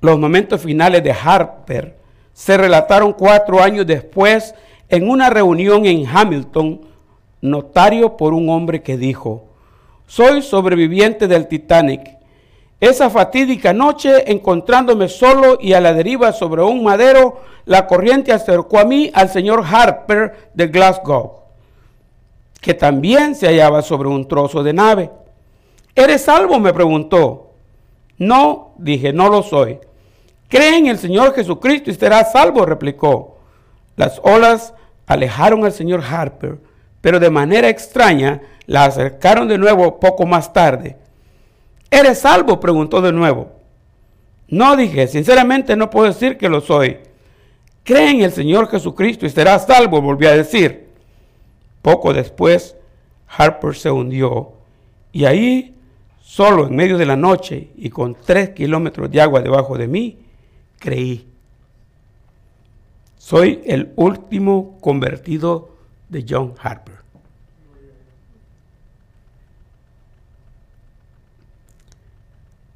Los momentos finales de Harper se relataron cuatro años después en una reunión en Hamilton, notario por un hombre que dijo, soy sobreviviente del Titanic. Esa fatídica noche, encontrándome solo y a la deriva sobre un madero, la corriente acercó a mí al señor Harper de Glasgow, que también se hallaba sobre un trozo de nave. ¿Eres salvo? me preguntó. No, dije, no lo soy. Cree en el Señor Jesucristo y será salvo, replicó. Las olas alejaron al señor Harper, pero de manera extraña la acercaron de nuevo poco más tarde. ¿Eres salvo? preguntó de nuevo. No dije, sinceramente no puedo decir que lo soy. Cree en el Señor Jesucristo y serás salvo, volvió a decir. Poco después, Harper se hundió y ahí, solo en medio de la noche y con tres kilómetros de agua debajo de mí, creí. Soy el último convertido de John Harper.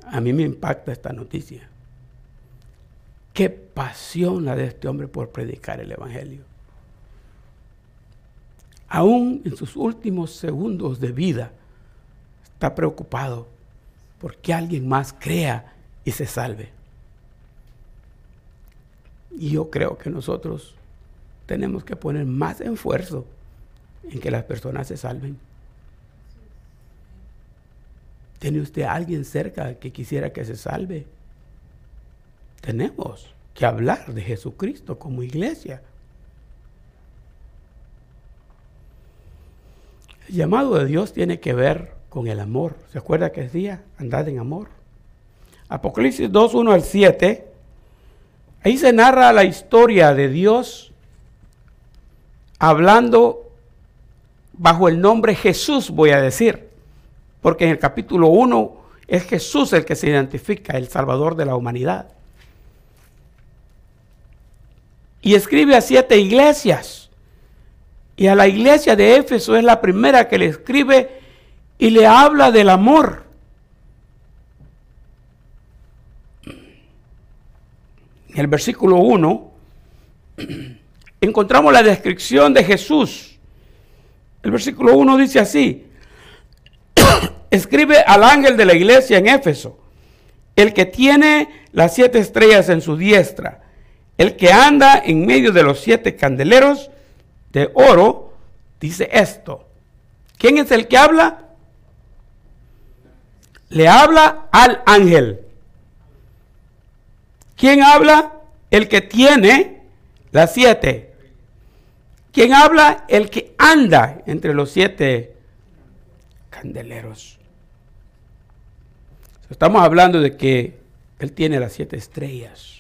A mí me impacta esta noticia. Qué pasión la de este hombre por predicar el Evangelio. Aún en sus últimos segundos de vida, está preocupado por que alguien más crea y se salve. Y yo creo que nosotros tenemos que poner más esfuerzo en que las personas se salven. ¿Tiene usted alguien cerca que quisiera que se salve? Tenemos que hablar de Jesucristo como iglesia. El llamado de Dios tiene que ver con el amor. ¿Se acuerda que decía? Andad en amor. Apocalipsis 2, 1 al 7. Ahí se narra la historia de Dios hablando bajo el nombre Jesús, voy a decir porque en el capítulo 1 es Jesús el que se identifica, el Salvador de la humanidad. Y escribe a siete iglesias. Y a la iglesia de Éfeso es la primera que le escribe y le habla del amor. En el versículo 1 encontramos la descripción de Jesús. El versículo 1 dice así, escribe al ángel de la iglesia en Éfeso, el que tiene las siete estrellas en su diestra, el que anda en medio de los siete candeleros de oro, dice esto. ¿Quién es el que habla? Le habla al ángel. ¿Quién habla? El que tiene las siete. ¿Quién habla? El que anda entre los siete candeleros. Estamos hablando de que Él tiene las siete estrellas.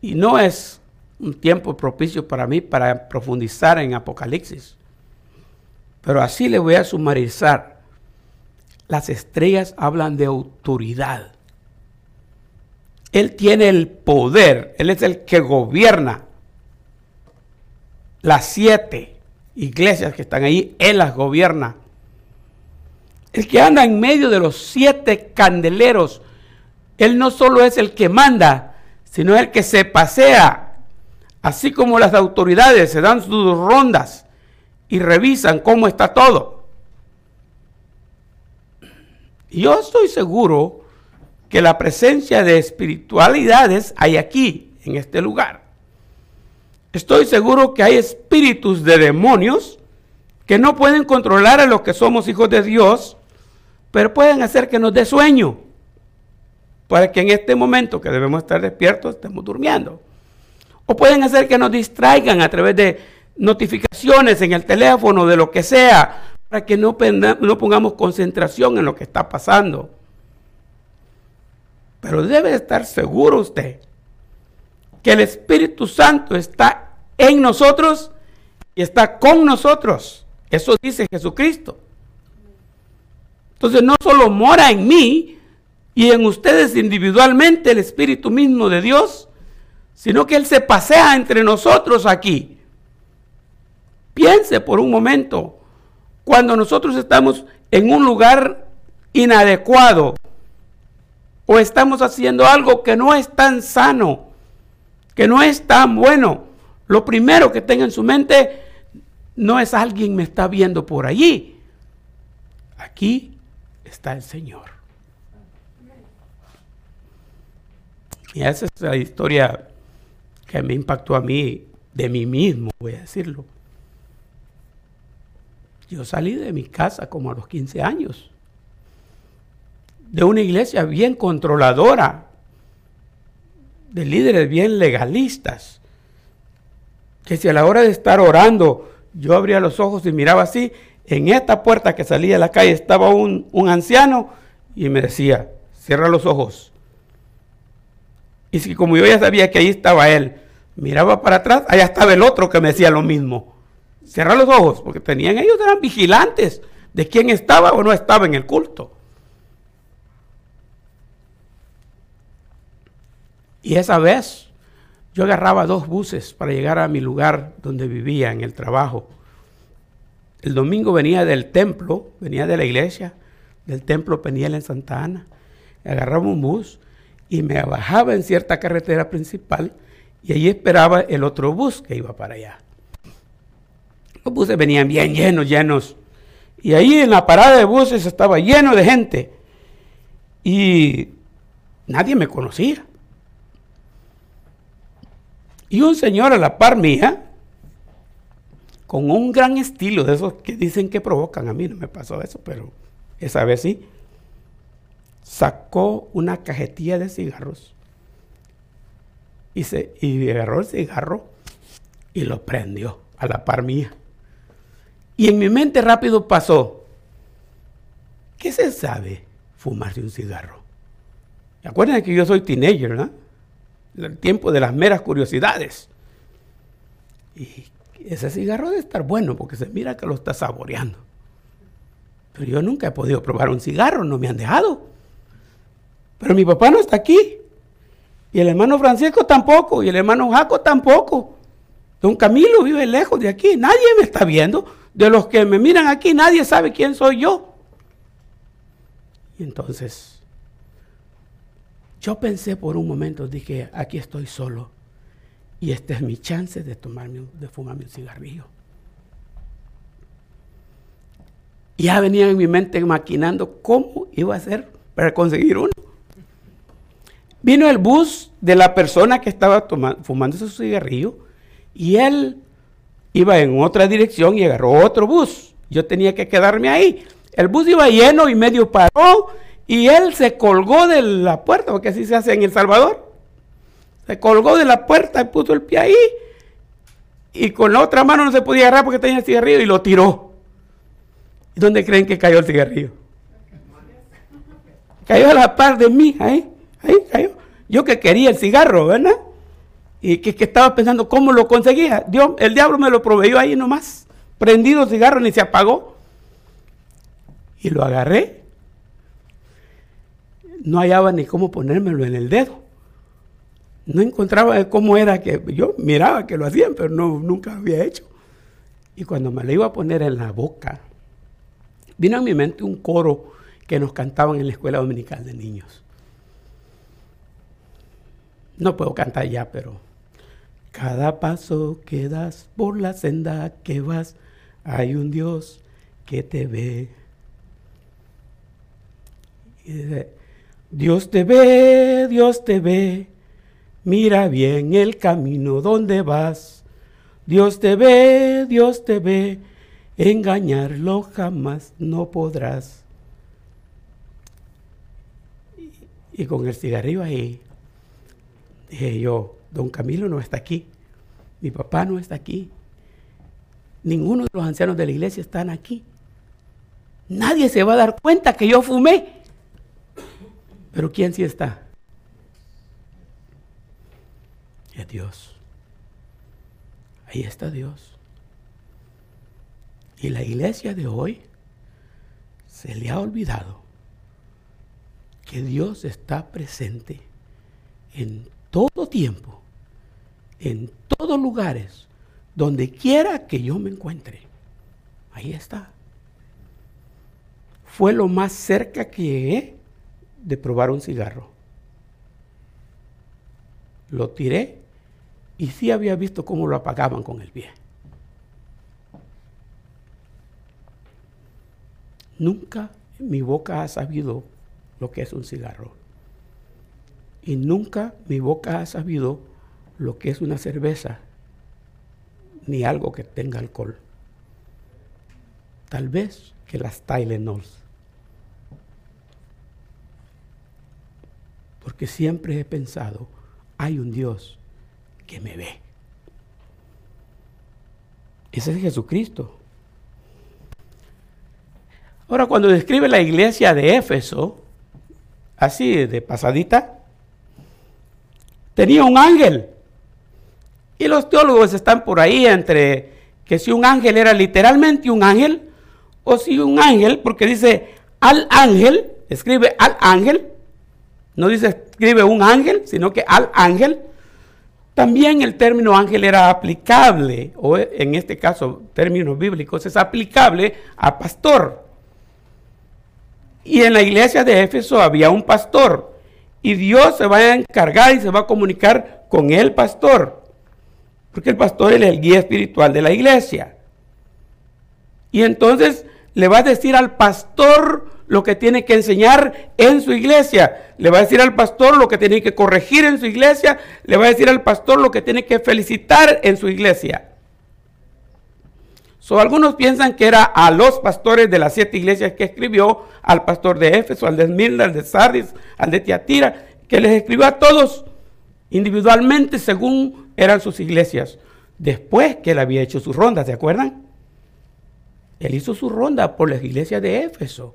Y no es un tiempo propicio para mí para profundizar en Apocalipsis. Pero así le voy a sumarizar. Las estrellas hablan de autoridad. Él tiene el poder. Él es el que gobierna. Las siete iglesias que están ahí, Él las gobierna. El que anda en medio de los siete candeleros, Él no solo es el que manda, sino el que se pasea, así como las autoridades se dan sus rondas y revisan cómo está todo. Yo estoy seguro que la presencia de espiritualidades hay aquí, en este lugar. Estoy seguro que hay espíritus de demonios que no pueden controlar a los que somos hijos de Dios pero pueden hacer que nos dé sueño, para que en este momento que debemos estar despiertos estemos durmiendo. O pueden hacer que nos distraigan a través de notificaciones en el teléfono, de lo que sea, para que no, pongamos concentración en lo que está pasando. Pero debe estar seguro usted que el Espíritu Santo está en nosotros y está con nosotros. Eso dice Jesucristo. Entonces no solo mora en mí, y en ustedes individualmente el Espíritu mismo de Dios, sino que Él se pasea entre nosotros aquí. Piense por un momento, cuando nosotros estamos en un lugar inadecuado o estamos haciendo algo que no es tan sano, que no es tan bueno, lo primero que tenga en su mente no es alguien me está viendo por allí. Aquí está el Señor. Y esa es la historia que me impactó a mí, de mí mismo, voy a decirlo. Yo salí de mi casa como a los 15 años, de una iglesia bien controladora, de líderes bien legalistas, que si a la hora de estar orando yo abría los ojos y miraba así, en esta puerta que salía de la calle estaba un, un anciano y me decía, cierra los ojos y como yo ya sabía que ahí estaba él, miraba para atrás, allá estaba el otro que me decía lo mismo. Cierra los ojos, porque tenían ellos, eran vigilantes de quién estaba o no estaba en el culto. Y esa vez yo agarraba dos buses para llegar a mi lugar donde vivía, en el trabajo. El domingo venía del templo, venía de la iglesia, del templo Peniel en Santa Ana. Agarraba un bus y me bajaba en cierta carretera principal y allí esperaba el otro bus que iba para allá. Los buses venían bien llenos, llenos. Y ahí en la parada de buses estaba lleno de gente. Y nadie me conocía. Y un señor a la par mía, con un gran estilo de esos que dicen que provocan, a mí no me pasó eso, pero esa vez sí sacó una cajetilla de cigarros y, se, y agarró el cigarro y lo prendió a la par mía. Y en mi mente rápido pasó, ¿qué se sabe fumarse un cigarro? Acuérdense que yo soy teenager, ¿no? El tiempo de las meras curiosidades. Y ese cigarro debe estar bueno porque se mira que lo está saboreando. Pero yo nunca he podido probar un cigarro, no me han dejado. Pero mi papá no está aquí. Y el hermano Francisco tampoco. Y el hermano Jaco tampoco. Don Camilo vive lejos de aquí. Nadie me está viendo. De los que me miran aquí, nadie sabe quién soy yo. Y entonces, yo pensé por un momento, dije, aquí estoy solo. Y esta es mi chance de, tomarme, de fumarme un cigarrillo. Y ya venía en mi mente maquinando cómo iba a hacer para conseguir uno. Vino el bus de la persona que estaba fumando su cigarrillo y él iba en otra dirección y agarró otro bus. Yo tenía que quedarme ahí. El bus iba lleno y medio paró y él se colgó de la puerta, porque así se hace en El Salvador. Se colgó de la puerta y puso el pie ahí y con la otra mano no se podía agarrar porque tenía el cigarrillo y lo tiró. ¿Y dónde creen que cayó el cigarrillo? Cayó a la par de mí, ahí. Yo que quería el cigarro, ¿verdad? Y que, estaba pensando cómo lo conseguía. Dios, el diablo me lo proveyó ahí nomás. Prendido el cigarro, ni se apagó. Y lo agarré. No hallaba ni cómo ponérmelo en el dedo. No encontraba cómo era que yo miraba que lo hacían, pero no, nunca lo había hecho. Y cuando me lo iba a poner en la boca, vino a mi mente un coro que nos cantaban en la escuela dominical de niños. No puedo cantar ya, pero cada paso que das por la senda que vas, hay un Dios que te ve. Dios te ve, Dios te ve, mira bien el camino donde vas. Dios te ve, Dios te ve, engañarlo jamás no podrás. Y, y con el cigarrillo ahí, Dije yo, don Camilo no está aquí, mi papá no está aquí, ninguno de los ancianos de la iglesia están aquí. Nadie se va a dar cuenta que yo fumé. Pero ¿quién sí está? Es Dios. Ahí está Dios. Y la iglesia de hoy se le ha olvidado que Dios está presente en todo tiempo, en todos lugares, donde quiera que yo me encuentre. Ahí está. Fue lo más cerca que llegué de probar un cigarro. Lo tiré y sí había visto cómo lo apagaban con el pie. Nunca mi boca ha sabido lo que es un cigarro. Y nunca mi boca ha sabido lo que es una cerveza, ni algo que tenga alcohol. Tal vez que las Tylenols. Porque siempre he pensado, hay un Dios que me ve. Ese es Jesucristo. Ahora, cuando describe la iglesia de Éfeso, así de pasadita, tenía un ángel. Y los teólogos están por ahí entre que si un ángel era literalmente un ángel, o si un ángel, porque dice al ángel, escribe al ángel, no dice escribe un ángel, sino que al ángel. También el término ángel era aplicable, o en este caso términos bíblicos, es aplicable a pastor. Y en la iglesia de Éfeso había un pastor. Y Dios se va a encargar y se va a comunicar con el pastor. Porque el pastor es el guía espiritual de la iglesia. Y entonces le va a decir al pastor lo que tiene que enseñar en su iglesia. Le va a decir al pastor lo que tiene que corregir en su iglesia. Le va a decir al pastor lo que tiene que felicitar en su iglesia algunos piensan que era a los pastores de las siete iglesias que escribió, al pastor de Éfeso, al de Esmirna, al de Sardis, al de Tiatira, que les escribió a todos individualmente según eran sus iglesias. Después que él había hecho su ronda, ¿se acuerdan? Él hizo su ronda por las iglesias de Éfeso.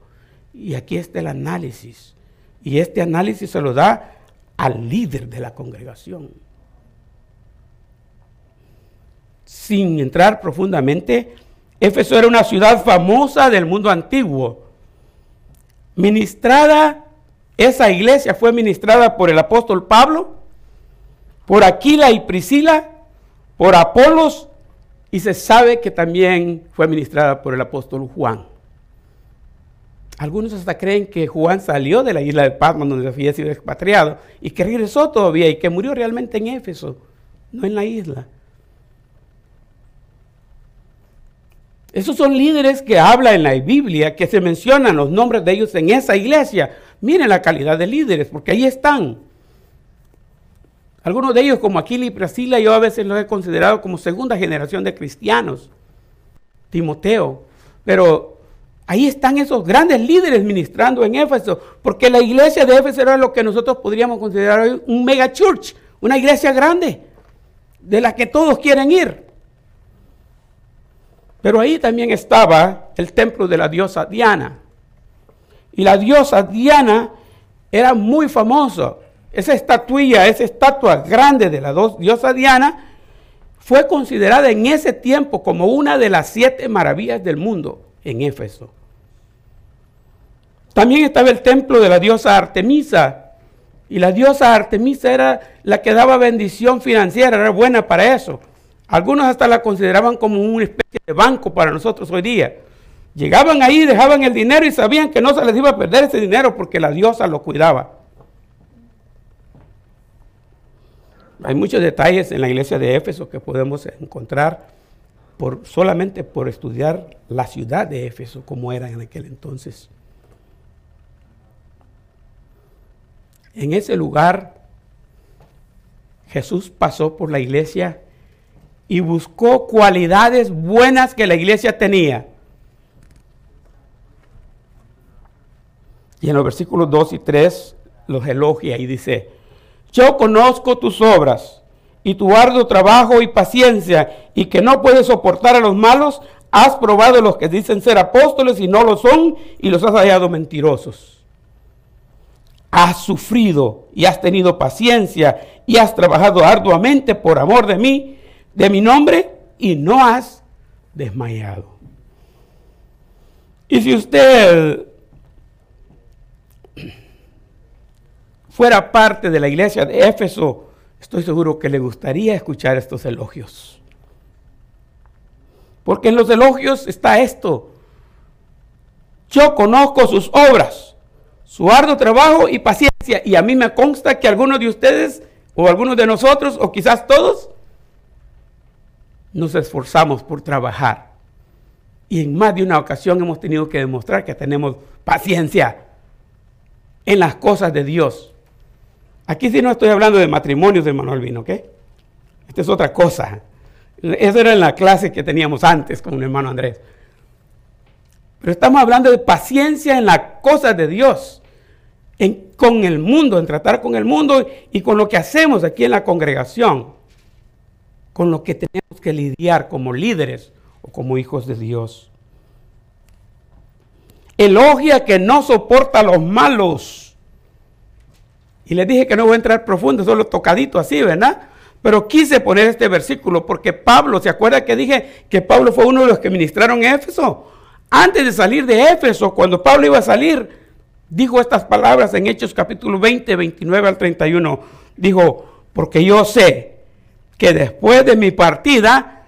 Y aquí está el análisis. Y este análisis se lo da al líder de la congregación. Sin entrar profundamente Éfeso era una ciudad famosa del mundo antiguo. Ministrada, esa iglesia fue ministrada por el apóstol Pablo, por Aquila y Priscila, por Apolos, y se sabe que también fue ministrada por el apóstol Juan. Algunos hasta creen que Juan salió de la isla de Patmos donde había sido expatriado y que regresó todavía y que murió realmente en Éfeso, no en la isla. Esos son líderes que habla en la Biblia, que se mencionan los nombres de ellos en esa iglesia. Miren la calidad de líderes, porque ahí están. Algunos de ellos, como Aquila y Priscila, yo a veces los he considerado como segunda generación de cristianos. Timoteo. Pero ahí están esos grandes líderes ministrando en Éfeso, porque la iglesia de Éfeso era lo que nosotros podríamos considerar hoy un mega church, una iglesia grande, de la que todos quieren ir. Pero ahí también estaba el templo de la diosa Diana. Y la diosa Diana era muy famosa. Esa estatuilla, esa estatua grande de la diosa Diana, fue considerada en ese tiempo como una de las siete maravillas del mundo en Éfeso. También estaba el templo de la diosa Artemisa. Y la diosa Artemisa era la que daba bendición financiera, era buena para eso. Algunos hasta la consideraban como una especie de banco para nosotros hoy día. Llegaban ahí, dejaban el dinero y sabían que no se les iba a perder ese dinero porque la diosa lo cuidaba. Hay muchos detalles en la iglesia de Éfeso que podemos encontrar solamente por estudiar la ciudad de Éfeso como era en aquel entonces. En ese lugar Jesús pasó por la iglesia y buscó cualidades buenas que la iglesia tenía. Y en los versículos 2 y 3 los elogia y dice, yo conozco tus obras y tu arduo trabajo y paciencia y que no puedes soportar a los malos, has probado los que dicen ser apóstoles y no lo son y los has hallado mentirosos. Has sufrido y has tenido paciencia y has trabajado arduamente por amor de mí de mi nombre y no has desmayado. Y si usted fuera parte de la iglesia de Éfeso, estoy seguro que le gustaría escuchar estos elogios. Porque en los elogios está esto. Yo conozco sus obras, su arduo trabajo y paciencia. Y a mí me consta que algunos de ustedes, o algunos de nosotros, o quizás todos, nos esforzamos por trabajar. Y en más de una ocasión hemos tenido que demostrar que tenemos paciencia en las cosas de Dios. Aquí sí no estoy hablando de matrimonios de Manuel Vino, ¿ok? Esta es otra cosa. Eso era en la clase que teníamos antes con el hermano Andrés. Pero estamos hablando de paciencia en las cosas de Dios, con el mundo, en tratar con el mundo y con lo que hacemos aquí en la congregación, con lo que tenemos que lidiar como líderes o como hijos de Dios. Elogia que no soporta a los malos. Y les dije que no voy a entrar profundo, solo tocadito así, ¿verdad? Pero quise poner este versículo porque Pablo, ¿se acuerda que dije que Pablo fue uno de los que ministraron Éfeso? Antes de salir de Éfeso, cuando Pablo iba a salir, dijo estas palabras en Hechos capítulo 20, 29 al 31. Dijo, porque yo sé que después de mi partida,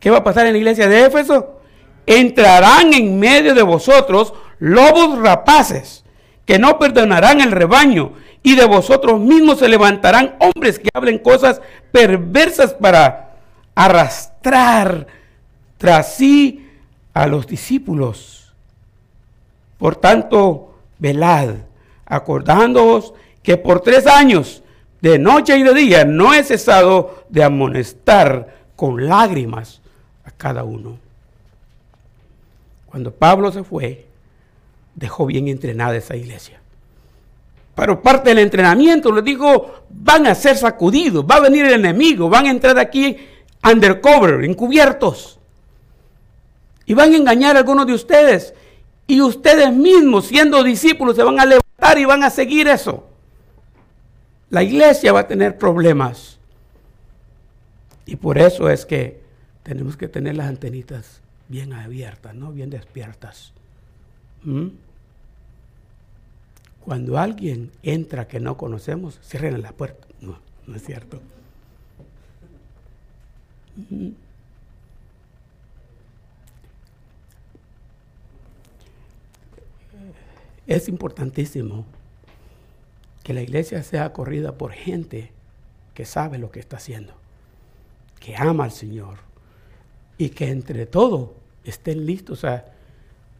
¿Qué va a pasar en la iglesia de Éfeso? Entrarán en medio de vosotros lobos rapaces que no perdonarán el rebaño y de vosotros mismos se levantarán hombres que hablen cosas perversas para arrastrar tras sí a los discípulos. Por tanto, velad, acordándoos que por tres años, de noche y de día, no he cesado de amonestar con lágrimas cada uno. Cuando Pablo se fue, dejó bien entrenada esa iglesia. Pero parte del entrenamiento les dijo, van a ser sacudidos, va a venir el enemigo, van a entrar aquí undercover, encubiertos. Y van a engañar a algunos de ustedes. Y ustedes mismos, siendo discípulos, se van a levantar y van a seguir eso. La iglesia va a tener problemas. Y por eso es que tenemos que tener las antenitas bien abiertas, ¿no? Bien despiertas. ¿Mm? Cuando alguien entra que no conocemos, cierren la puerta. No, no es cierto. ¿Mm? Es importantísimo que la iglesia sea corrida por gente que sabe lo que está haciendo, que ama al Señor, y que entre todo estén listos a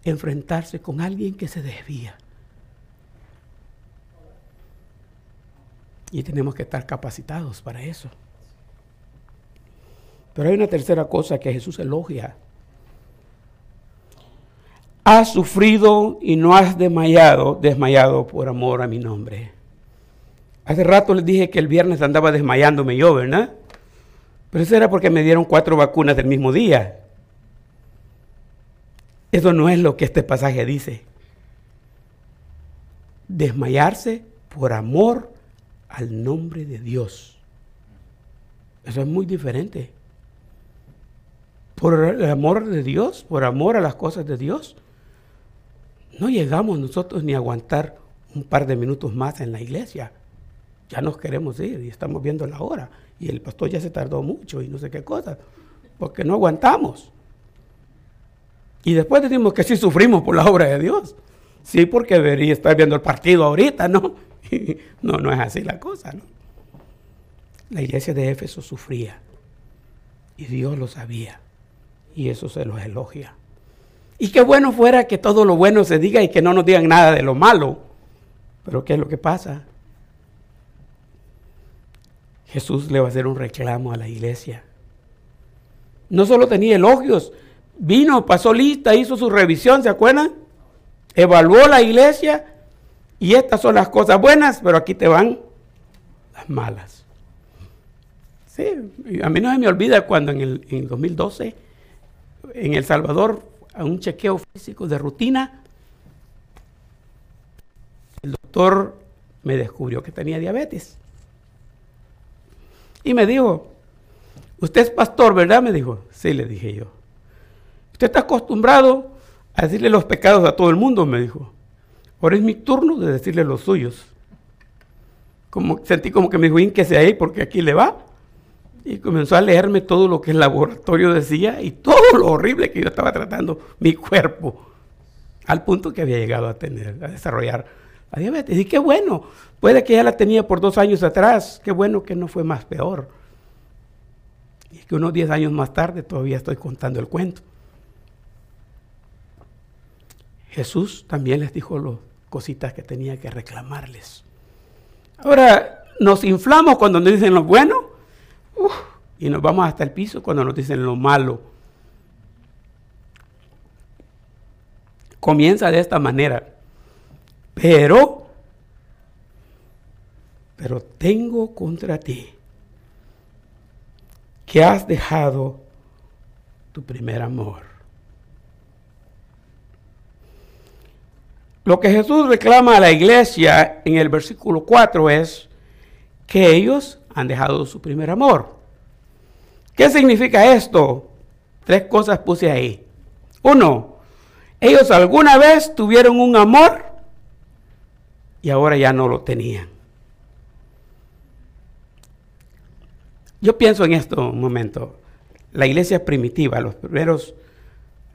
enfrentarse con alguien que se desvía. Y tenemos que estar capacitados para eso. Pero hay una tercera cosa que Jesús elogia. Has sufrido y no has desmayado, desmayado por amor a mi nombre. Hace rato les dije que el viernes andaba desmayándome yo, ¿verdad? Pero eso era porque me dieron cuatro vacunas del mismo día. Eso no es lo que este pasaje dice. Desmayarse por amor al nombre de Dios. Eso es muy diferente. Por el amor de Dios, por amor a las cosas de Dios, no llegamos nosotros ni a aguantar un par de minutos más en la iglesia. Ya nos queremos ir y estamos viendo la hora y el pastor ya se tardó mucho y no sé qué cosa, porque no aguantamos. Y después decimos que sí sufrimos por la obra de Dios. Sí, porque debería estar viendo el partido ahorita, ¿no? no, no es así la cosa, ¿no? La iglesia de Éfeso sufría y Dios lo sabía y eso se los elogia. Y qué bueno fuera que todo lo bueno se diga y que no nos digan nada de lo malo. Pero ¿qué es lo que pasa? Jesús le va a hacer un reclamo a la iglesia. No solo tenía elogios, vino, pasó lista, hizo su revisión, ¿se acuerdan? Evaluó la iglesia y estas son las cosas buenas, pero aquí te van las malas. Sí, a mí no se me olvida cuando en el, en 2012 en El Salvador, a un chequeo físico de rutina, el doctor me descubrió que tenía diabetes. Y me dijo, usted es pastor, ¿verdad? Me dijo, sí, le dije yo. Usted está acostumbrado a decirle los pecados a todo el mundo, me dijo. Ahora es mi turno de decirle los suyos. como, sentí como que me dijo, sea ahí porque aquí le va. Y comenzó a leerme todo lo que el laboratorio decía y todo lo horrible que yo estaba tratando mi cuerpo, al punto que había llegado a tener, a desarrollar la diabetes. Y qué bueno, puede que ya la tenía por dos años atrás, qué bueno que no fue más peor. Y que unos diez años más tarde todavía estoy contando el cuento. Jesús también les dijo las cositas que tenía que reclamarles. Ahora, nos inflamos cuando nos dicen lo bueno y nos vamos hasta el piso cuando nos dicen lo malo. Comienza de esta manera. Pero, pero tengo contra ti que has dejado tu primer amor. Lo que Jesús reclama a la iglesia en el versículo 4 es que ellos han dejado su primer amor. ¿Qué significa esto? Tres cosas puse ahí. Uno, ellos alguna vez tuvieron un amor y ahora ya no lo tenían. Yo pienso en esto un momento. La iglesia primitiva, los primeros,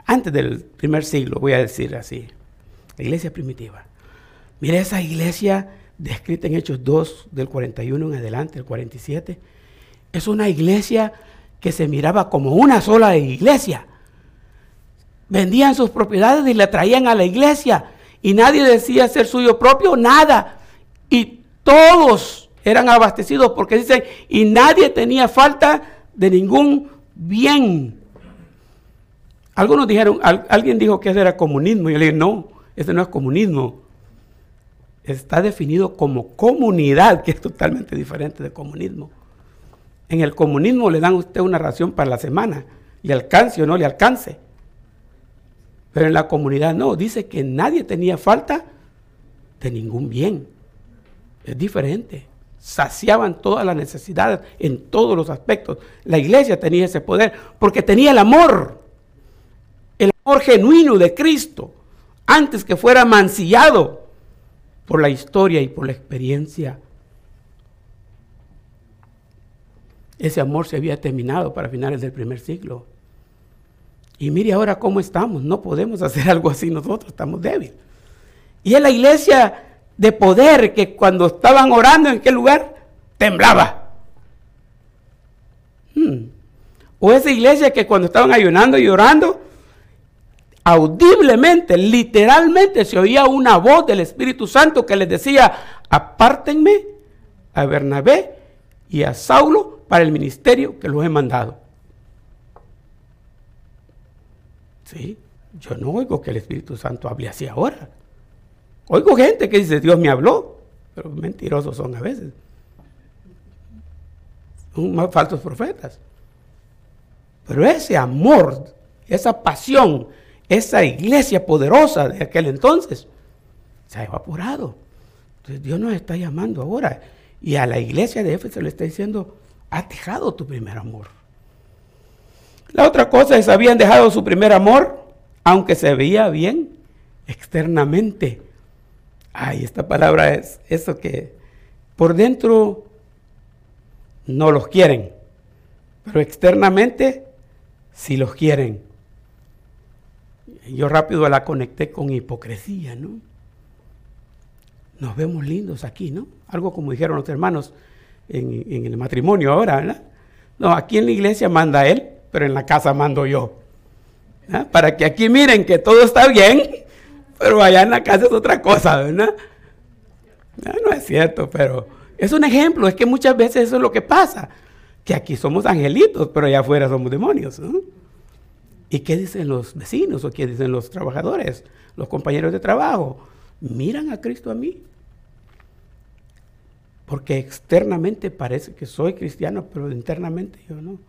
antes del primer siglo, voy a decir así, la iglesia primitiva. Mira esa iglesia descrita en Hechos 2, del 41 en adelante, el 47. Es una iglesia que se miraba como una sola iglesia. Vendían sus propiedades y la traían a la iglesia. Y nadie decía ser suyo propio, nada. Y todos eran abastecidos porque dicen, y nadie tenía falta de ningún bien. Algunos dijeron, alguien dijo que eso era comunismo. Y yo le dije, no, ese no es comunismo. Está definido como comunidad, que es totalmente diferente de comunismo. En el comunismo le dan a usted una ración para la semana, le alcance o no le alcance. Pero en la comunidad no, dice que nadie tenía falta de ningún bien. Es diferente. Saciaban todas las necesidades en todos los aspectos. La iglesia tenía ese poder porque tenía el amor, el amor genuino de Cristo antes que fuera mancillado por la historia y por la experiencia. Ese amor se había terminado para finales del primer siglo. Y mire ahora cómo estamos. No podemos hacer algo así nosotros, estamos débiles. Y es la iglesia de poder que cuando estaban orando en qué lugar temblaba. Hmm. O esa iglesia que cuando estaban ayunando y orando audiblemente, literalmente se oía una voz del Espíritu Santo que les decía, apártenme a Bernabé y a Saulo para el ministerio que los he mandado. Sí, yo no oigo que el Espíritu Santo hable así ahora. Oigo gente que dice, Dios me habló, pero mentirosos son a veces. Son más falsos profetas. Pero ese amor, esa pasión, esa iglesia poderosa de aquel entonces se ha evaporado. Entonces Dios nos está llamando ahora. Y a la iglesia de Éfeso le está diciendo, has dejado tu primer amor. La otra cosa es, habían dejado su primer amor, aunque se veía bien externamente. Ay, esta palabra es eso que por dentro no los quieren, pero externamente sí los quieren yo rápido la conecté con hipocresía, ¿no? Nos vemos lindos aquí, ¿no? Algo como dijeron los hermanos en, el matrimonio ahora, ¿verdad? No, aquí en la iglesia manda él, pero en la casa mando yo. Para que aquí miren que todo está bien, pero allá en la casa es otra cosa, ¿verdad? No, es cierto, pero es un ejemplo, es que muchas veces eso es lo que pasa, que aquí somos angelitos, pero allá afuera somos demonios. ¿no? ¿Y qué dicen los vecinos o qué dicen los trabajadores, los compañeros de trabajo? Miran a Cristo a mí. Porque externamente parece que soy cristiano, pero internamente yo no.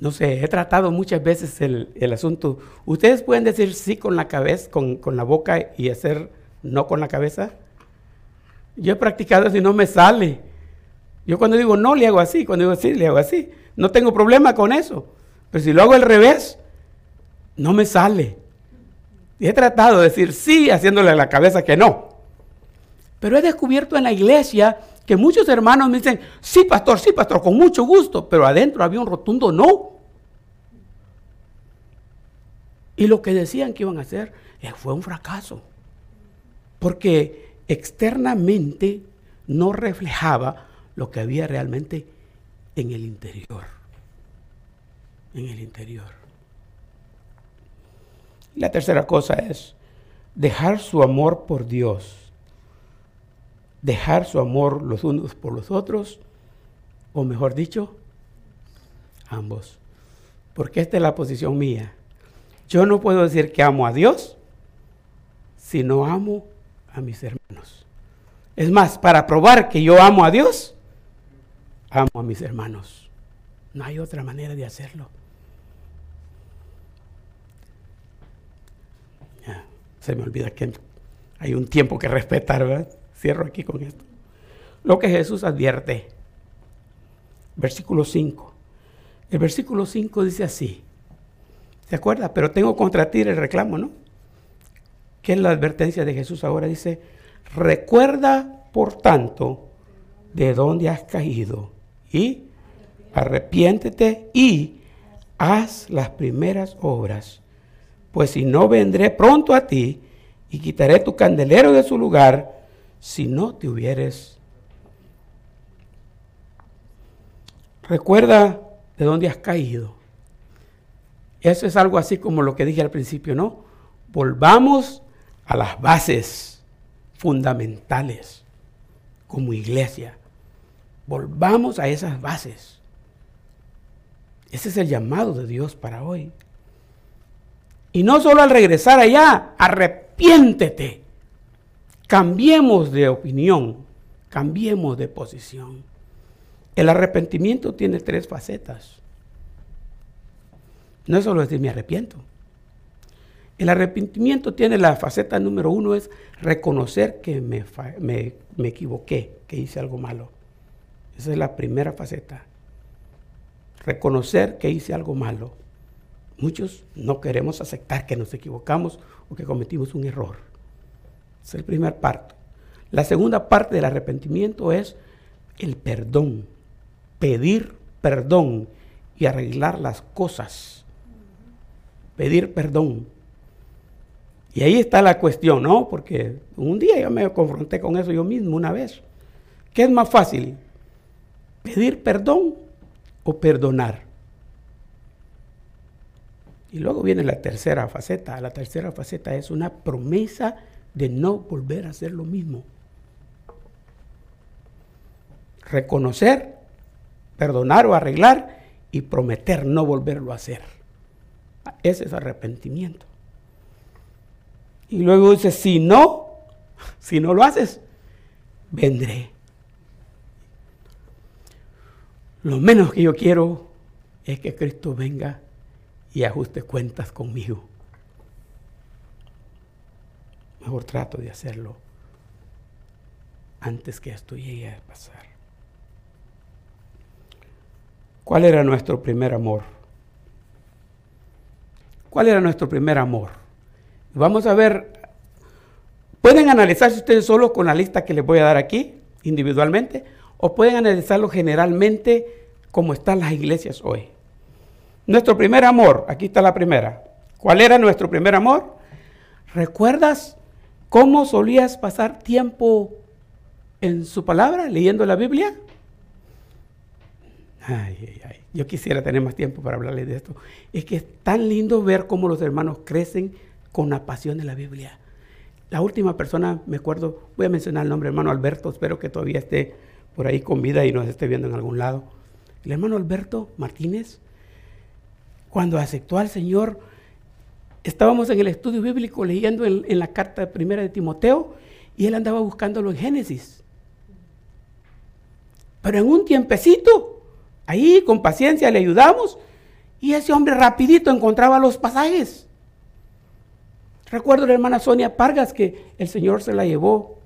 No sé, he tratado muchas veces el, asunto. Ustedes pueden decir sí con la cabeza, con, con, la boca y hacer no con la cabeza. Yo he practicado eso y no me sale. Yo cuando digo no le hago así, cuando digo sí le hago así. No tengo problema con eso. Pero si lo hago al revés, no me sale. Y he tratado de decir sí, haciéndole a la cabeza que no. Pero he descubierto en la iglesia que muchos hermanos me dicen, sí, pastor, sí, pastor, con mucho gusto, pero adentro había un rotundo no. Y lo que decían que iban a hacer eh, fue un fracaso, porque externamente no reflejaba lo que había realmente en el interior. En el interior. La tercera cosa es dejar su amor por Dios, dejar su amor los unos por los otros, o mejor dicho, ambos. Porque esta es la posición mía. Yo no puedo decir que amo a Dios si no amo a mis hermanos. Es más, para probar que yo amo a Dios, amo a mis hermanos. No hay otra manera de hacerlo. se me olvida que hay un tiempo que respetar, ¿verdad? Cierro aquí con esto. Lo que Jesús advierte. Versículo 5. El versículo 5 dice así. ¿Se acuerda? Pero tengo contra ti el reclamo, ¿no? ¿Qué es la advertencia de Jesús ahora? Dice, recuerda, por tanto, de dónde has caído y arrepiéntete y haz las primeras obras pues si no vendré pronto a ti y quitaré tu candelero de su lugar, si no te hubieres. Recuerda de dónde has caído. Eso es algo así como lo que dije al principio, ¿no? Volvamos a las bases fundamentales como iglesia. Volvamos a esas bases. Ese es el llamado de Dios para hoy. Y no solo al regresar allá, arrepiéntete. Cambiemos de opinión, cambiemos de posición. El arrepentimiento tiene tres facetas. No es solo decir me arrepiento. El arrepentimiento tiene la faceta número uno, es reconocer que me, me, me equivoqué, que hice algo malo. Esa es la primera faceta. Reconocer que hice algo malo. Muchos no queremos aceptar que nos equivocamos o que cometimos un error. Es el primer parte. La segunda parte del arrepentimiento es el perdón. Pedir perdón y arreglar las cosas. Pedir perdón. Y ahí está la cuestión, ¿no? Porque un día yo me confronté con eso yo mismo una vez. ¿Qué es más fácil? ¿Pedir perdón o perdonar? Y luego viene la tercera faceta. La tercera faceta es una promesa de no volver a hacer lo mismo. Reconocer, perdonar o arreglar y prometer no volverlo a hacer. Ese es arrepentimiento. Y luego dice, si no, si no lo haces, vendré. Lo menos que yo quiero es que Cristo venga y ajuste cuentas conmigo. Mejor trato de hacerlo antes que esto llegue a pasar. ¿Cuál era nuestro primer amor? ¿Cuál era nuestro primer amor? Vamos a ver, pueden analizarse ustedes solo con la lista que les voy a dar aquí, individualmente, o pueden analizarlo generalmente como están las iglesias hoy. Nuestro primer amor, aquí está la primera. ¿Cuál era nuestro primer amor? ¿Recuerdas cómo solías pasar tiempo en su palabra, leyendo la Biblia? Ay, ay, ay. Yo quisiera tener más tiempo para hablarles de esto. Es que es tan lindo ver cómo los hermanos crecen con la pasión de la Biblia. La última persona, me acuerdo, voy a mencionar el nombre, hermano Alberto, espero que todavía esté por ahí con vida y nos esté viendo en algún lado. El hermano Alberto Martínez cuando aceptó al Señor, estábamos en el estudio bíblico leyendo en, la carta primera de Timoteo y él andaba buscándolo en Génesis. Pero en un tiempecito, ahí con paciencia le ayudamos y ese hombre rapidito encontraba los pasajes. Recuerdo a la hermana Sonia Pargas que el Señor se la llevó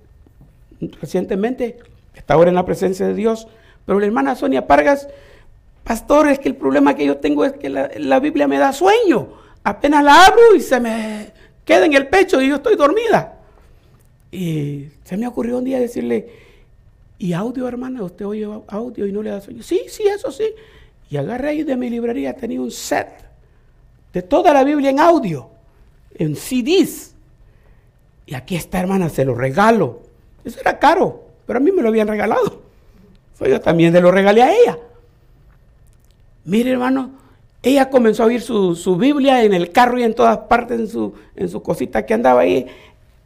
recientemente, está ahora en la presencia de Dios, pero la hermana Sonia Pargas Pastor, es que el problema que yo tengo es que la, Biblia me da sueño. Apenas la abro y se me queda en el pecho y yo estoy dormida. Y se me ocurrió un día decirle, Y audio, hermana, usted oye audio y no le da sueño. Sí, sí, eso sí. Y agarré ahí de mi librería, tenía un set de toda la Biblia en audio, en CDs. Y aquí está, hermana, se lo regalo. Eso era caro, pero a mí me lo habían regalado. yo también se lo regalé a ella. Mire, hermano, ella comenzó a oír su, Biblia en el carro y en todas partes, en su, en cosita que andaba ahí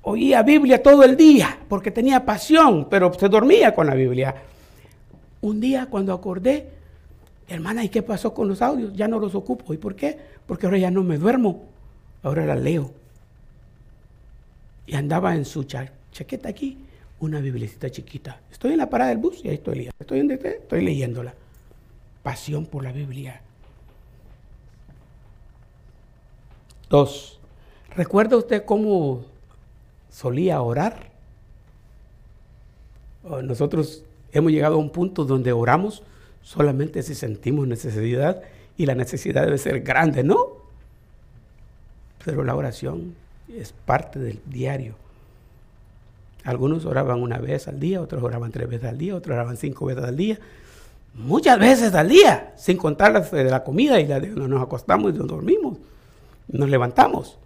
oía Biblia todo el día porque tenía pasión, pero se dormía con la Biblia. Un día cuando acordé, hermana, ¿y qué pasó con los audios? Ya no los ocupo. ¿Y por qué? Porque ahora ya no me duermo, ahora la leo. Y andaba en su chaqueta aquí, una biblicita chiquita. Estoy en la parada del bus y ahí estoy leyendo. Estoy, estoy leyéndola. Pasión por la Biblia. Dos. ¿Recuerda usted cómo solía orar. Nosotros hemos llegado a un punto donde oramos solamente si sentimos necesidad y la necesidad debe ser grande, ¿no? Pero la oración es parte del diario. Algunos oraban una vez al día, otros oraban tres veces al día, otros oraban cinco veces al día, muchas veces al día, sin contar las de la comida y la de nos acostamos y nos dormimos, nos levantamos.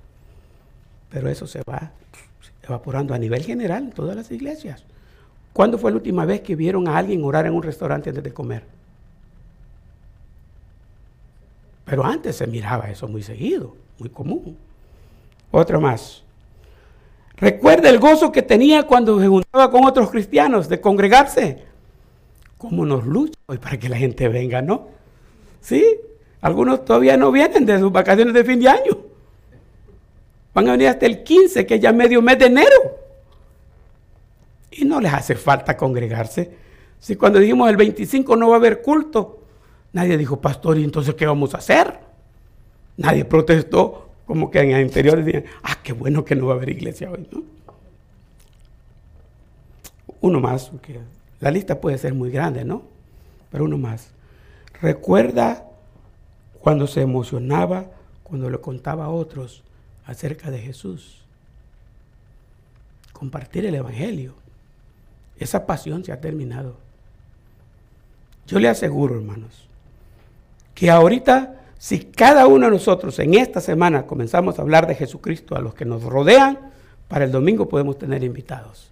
Pero eso se va evaporando a nivel general en todas las iglesias. ¿Cuándo fue la última vez que vieron a alguien orar en un restaurante antes de comer? Pero antes se miraba eso muy seguido, muy común. Otra más. Recuerda el gozo que tenía cuando se juntaba con otros cristianos de congregarse. ¿Cómo nos lucha hoy para que la gente venga, no? Sí, algunos todavía no vienen de sus vacaciones de fin de año. Van a venir hasta el 15, que es ya medio mes de enero. Y no les hace falta congregarse. Si cuando dijimos el 25 no va a haber culto, nadie dijo, pastor, ¿y entonces qué vamos a hacer? Nadie protestó, como que en el interior decían, ah, qué bueno que no va a haber iglesia hoy, ¿no? Uno más, porque la lista puede ser muy grande, ¿no? Pero uno más. Recuerda cuando se emocionaba, cuando le contaba a otros acerca de Jesús. Compartir el Evangelio. Esa pasión se ha terminado. Yo le aseguro, hermanos, que ahorita, si cada uno de nosotros en esta semana comenzamos a hablar de Jesucristo a los que nos rodean, para el domingo podemos tener invitados.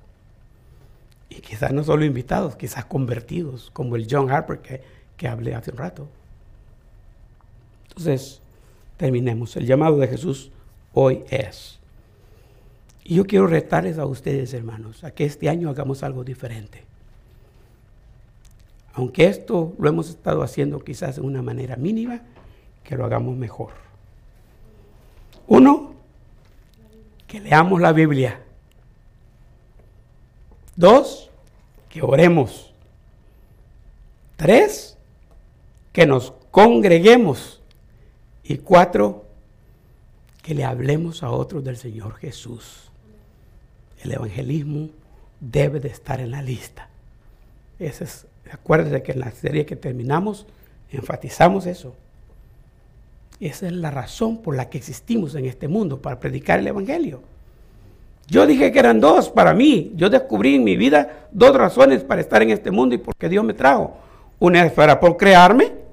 Y quizás no solo invitados, quizás convertidos, como el John Harper que, que hablé hace un rato. Entonces, terminemos. El llamado de Jesús hoy es. Y yo quiero retarles a ustedes, hermanos, a que este año hagamos algo diferente. Aunque esto lo hemos estado haciendo quizás de una manera mínima, que lo hagamos mejor. Uno, que leamos la Biblia. Dos, que oremos. Tres, que nos congreguemos. Y cuatro, que le hablemos a otros del Señor Jesús. El evangelismo debe de estar en la lista. Ese es, acuérdense que en la serie que terminamos enfatizamos eso. Esa es la razón por la que existimos en este mundo, para predicar el Evangelio. Yo dije que eran dos para mí. Yo descubrí en mi vida dos razones para estar en este mundo y por qué Dios me trajo. Una es para procrearme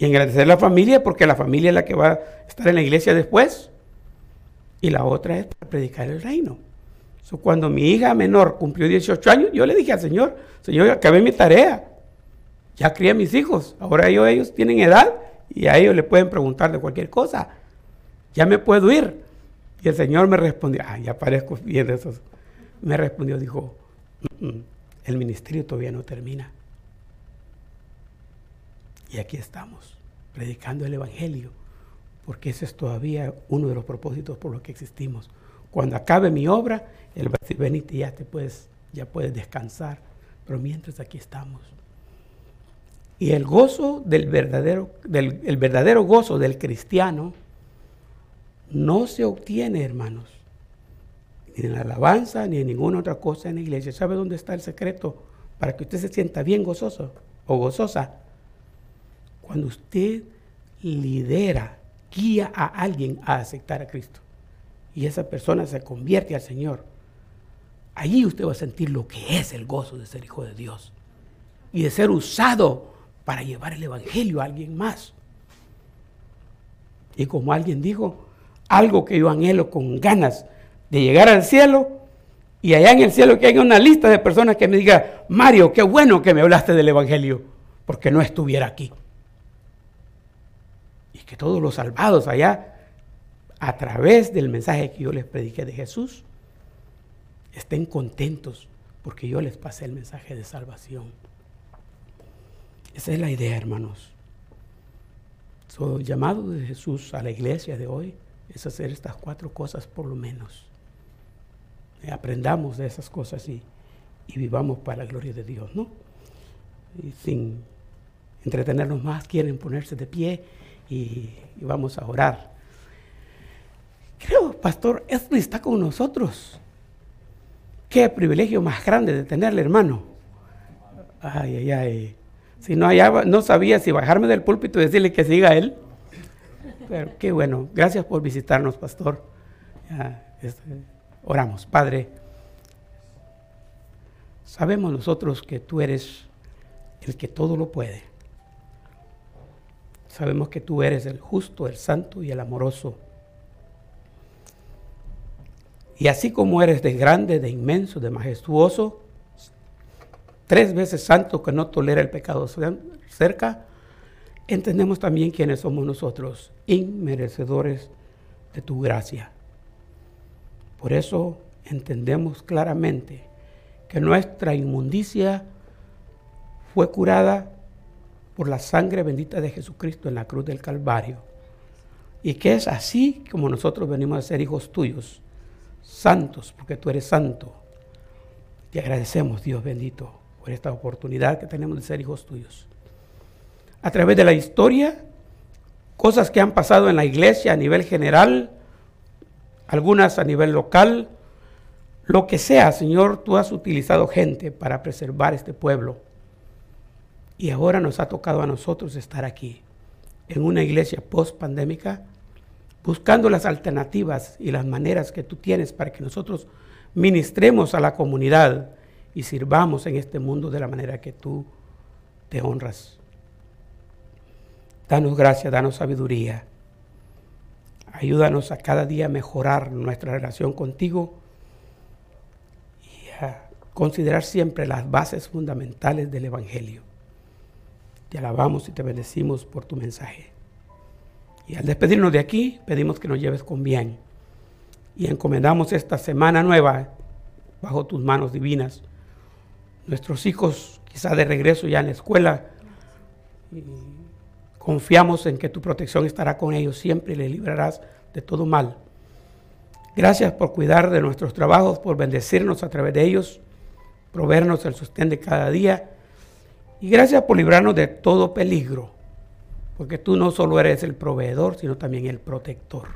y agradecer a la familia porque la familia es la que va a estar en la iglesia después. Y la otra es para predicar el reino. cuando mi hija menor cumplió 18 años, yo le dije al Señor, Señor, acabé mi tarea. Ya crié a mis hijos. Ahora ellos, ellos tienen edad y a ellos le pueden preguntar de cualquier cosa. Ya me puedo ir. Y el Señor me respondió, ah, ya parezco bien de esos. Me respondió, dijo, mm, mm, el ministerio todavía no termina. Y aquí estamos, predicando el Evangelio, porque ese es todavía uno de los propósitos por los que existimos. Cuando acabe mi obra, Él va a ya te puedes, ya puedes descansar. Pero mientras aquí estamos. Y el gozo del verdadero, del, el verdadero gozo del cristiano no se obtiene, hermanos, ni en la alabanza ni en ninguna otra cosa en la iglesia. ¿Sabe dónde está el secreto para que usted se sienta bien gozoso o gozosa? Cuando usted lidera, guía a alguien a aceptar a Cristo y esa persona se convierte al Señor, allí usted va a sentir lo que es el gozo de ser hijo de Dios y de ser usado para llevar el Evangelio a alguien más. Y como alguien dijo, algo que yo anhelo con ganas de llegar al cielo y allá en el cielo que haya una lista de personas que me diga, Mario, qué bueno que me hablaste del Evangelio, porque no estuviera aquí. Y que todos los salvados allá, a través del mensaje que yo les prediqué de Jesús, estén contentos porque yo les pasé el mensaje de salvación. Esa es la idea, hermanos. El llamado de Jesús a la iglesia de hoy es hacer estas cuatro cosas por lo menos. Aprendamos de esas cosas y, vivamos para la gloria de Dios, ¿no? Y sin entretenernos más, quieren ponerse de pie y, vamos a orar. Creo, pastor, esto está con nosotros. Qué privilegio más grande de tenerle, hermano. Ay, ay, ay. Si no, no sabía si bajarme del púlpito y decirle que siga él. Pero qué bueno. Gracias por visitarnos, pastor. Este, oramos. Padre, sabemos nosotros que tú eres el que todo lo puede. Sabemos que tú eres el justo, el santo y el amoroso. Y así como eres de grande, de inmenso, de majestuoso, tres veces santo que no tolera el pecado cerca, entendemos también quiénes somos nosotros, inmerecedores de tu gracia. Por eso entendemos claramente que nuestra inmundicia fue curada por la sangre bendita de Jesucristo en la cruz del Calvario. Y que es así como nosotros venimos a ser hijos tuyos, santos, porque tú eres santo. Te agradecemos, Dios bendito por esta oportunidad que tenemos de ser hijos tuyos. A través de la historia, cosas que han pasado en la iglesia a nivel general, algunas a nivel local, lo que sea, Señor, tú has utilizado gente para preservar este pueblo. Y ahora nos ha tocado a nosotros estar aquí, en una iglesia post-pandémica, buscando las alternativas y las maneras que tú tienes para que nosotros ministremos a la comunidad y sirvamos en este mundo de la manera que tú te honras. Danos gracia, danos sabiduría. Ayúdanos a cada día mejorar nuestra relación contigo y a considerar siempre las bases fundamentales del Evangelio. Te alabamos y te bendecimos por tu mensaje. Y al despedirnos de aquí, pedimos que nos lleves con bien. Y encomendamos esta semana nueva bajo tus manos divinas nuestros hijos quizá de regreso ya en la escuela. confiamos en que tu protección estará con ellos siempre y les librarás de todo mal. Gracias por cuidar de nuestros trabajos, por bendecirnos a través de ellos, proveernos el sostén de cada día. Y gracias por librarnos de todo peligro, porque tú no solo eres el proveedor, sino también el protector.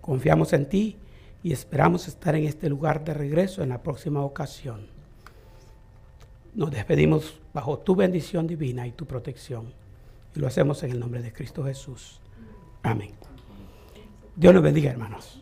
Confiamos en ti y esperamos estar en este lugar de regreso en la próxima ocasión. Nos despedimos bajo tu bendición divina y tu protección. Y lo hacemos en el nombre de Cristo Jesús. Amén. Dios nos bendiga, hermanos.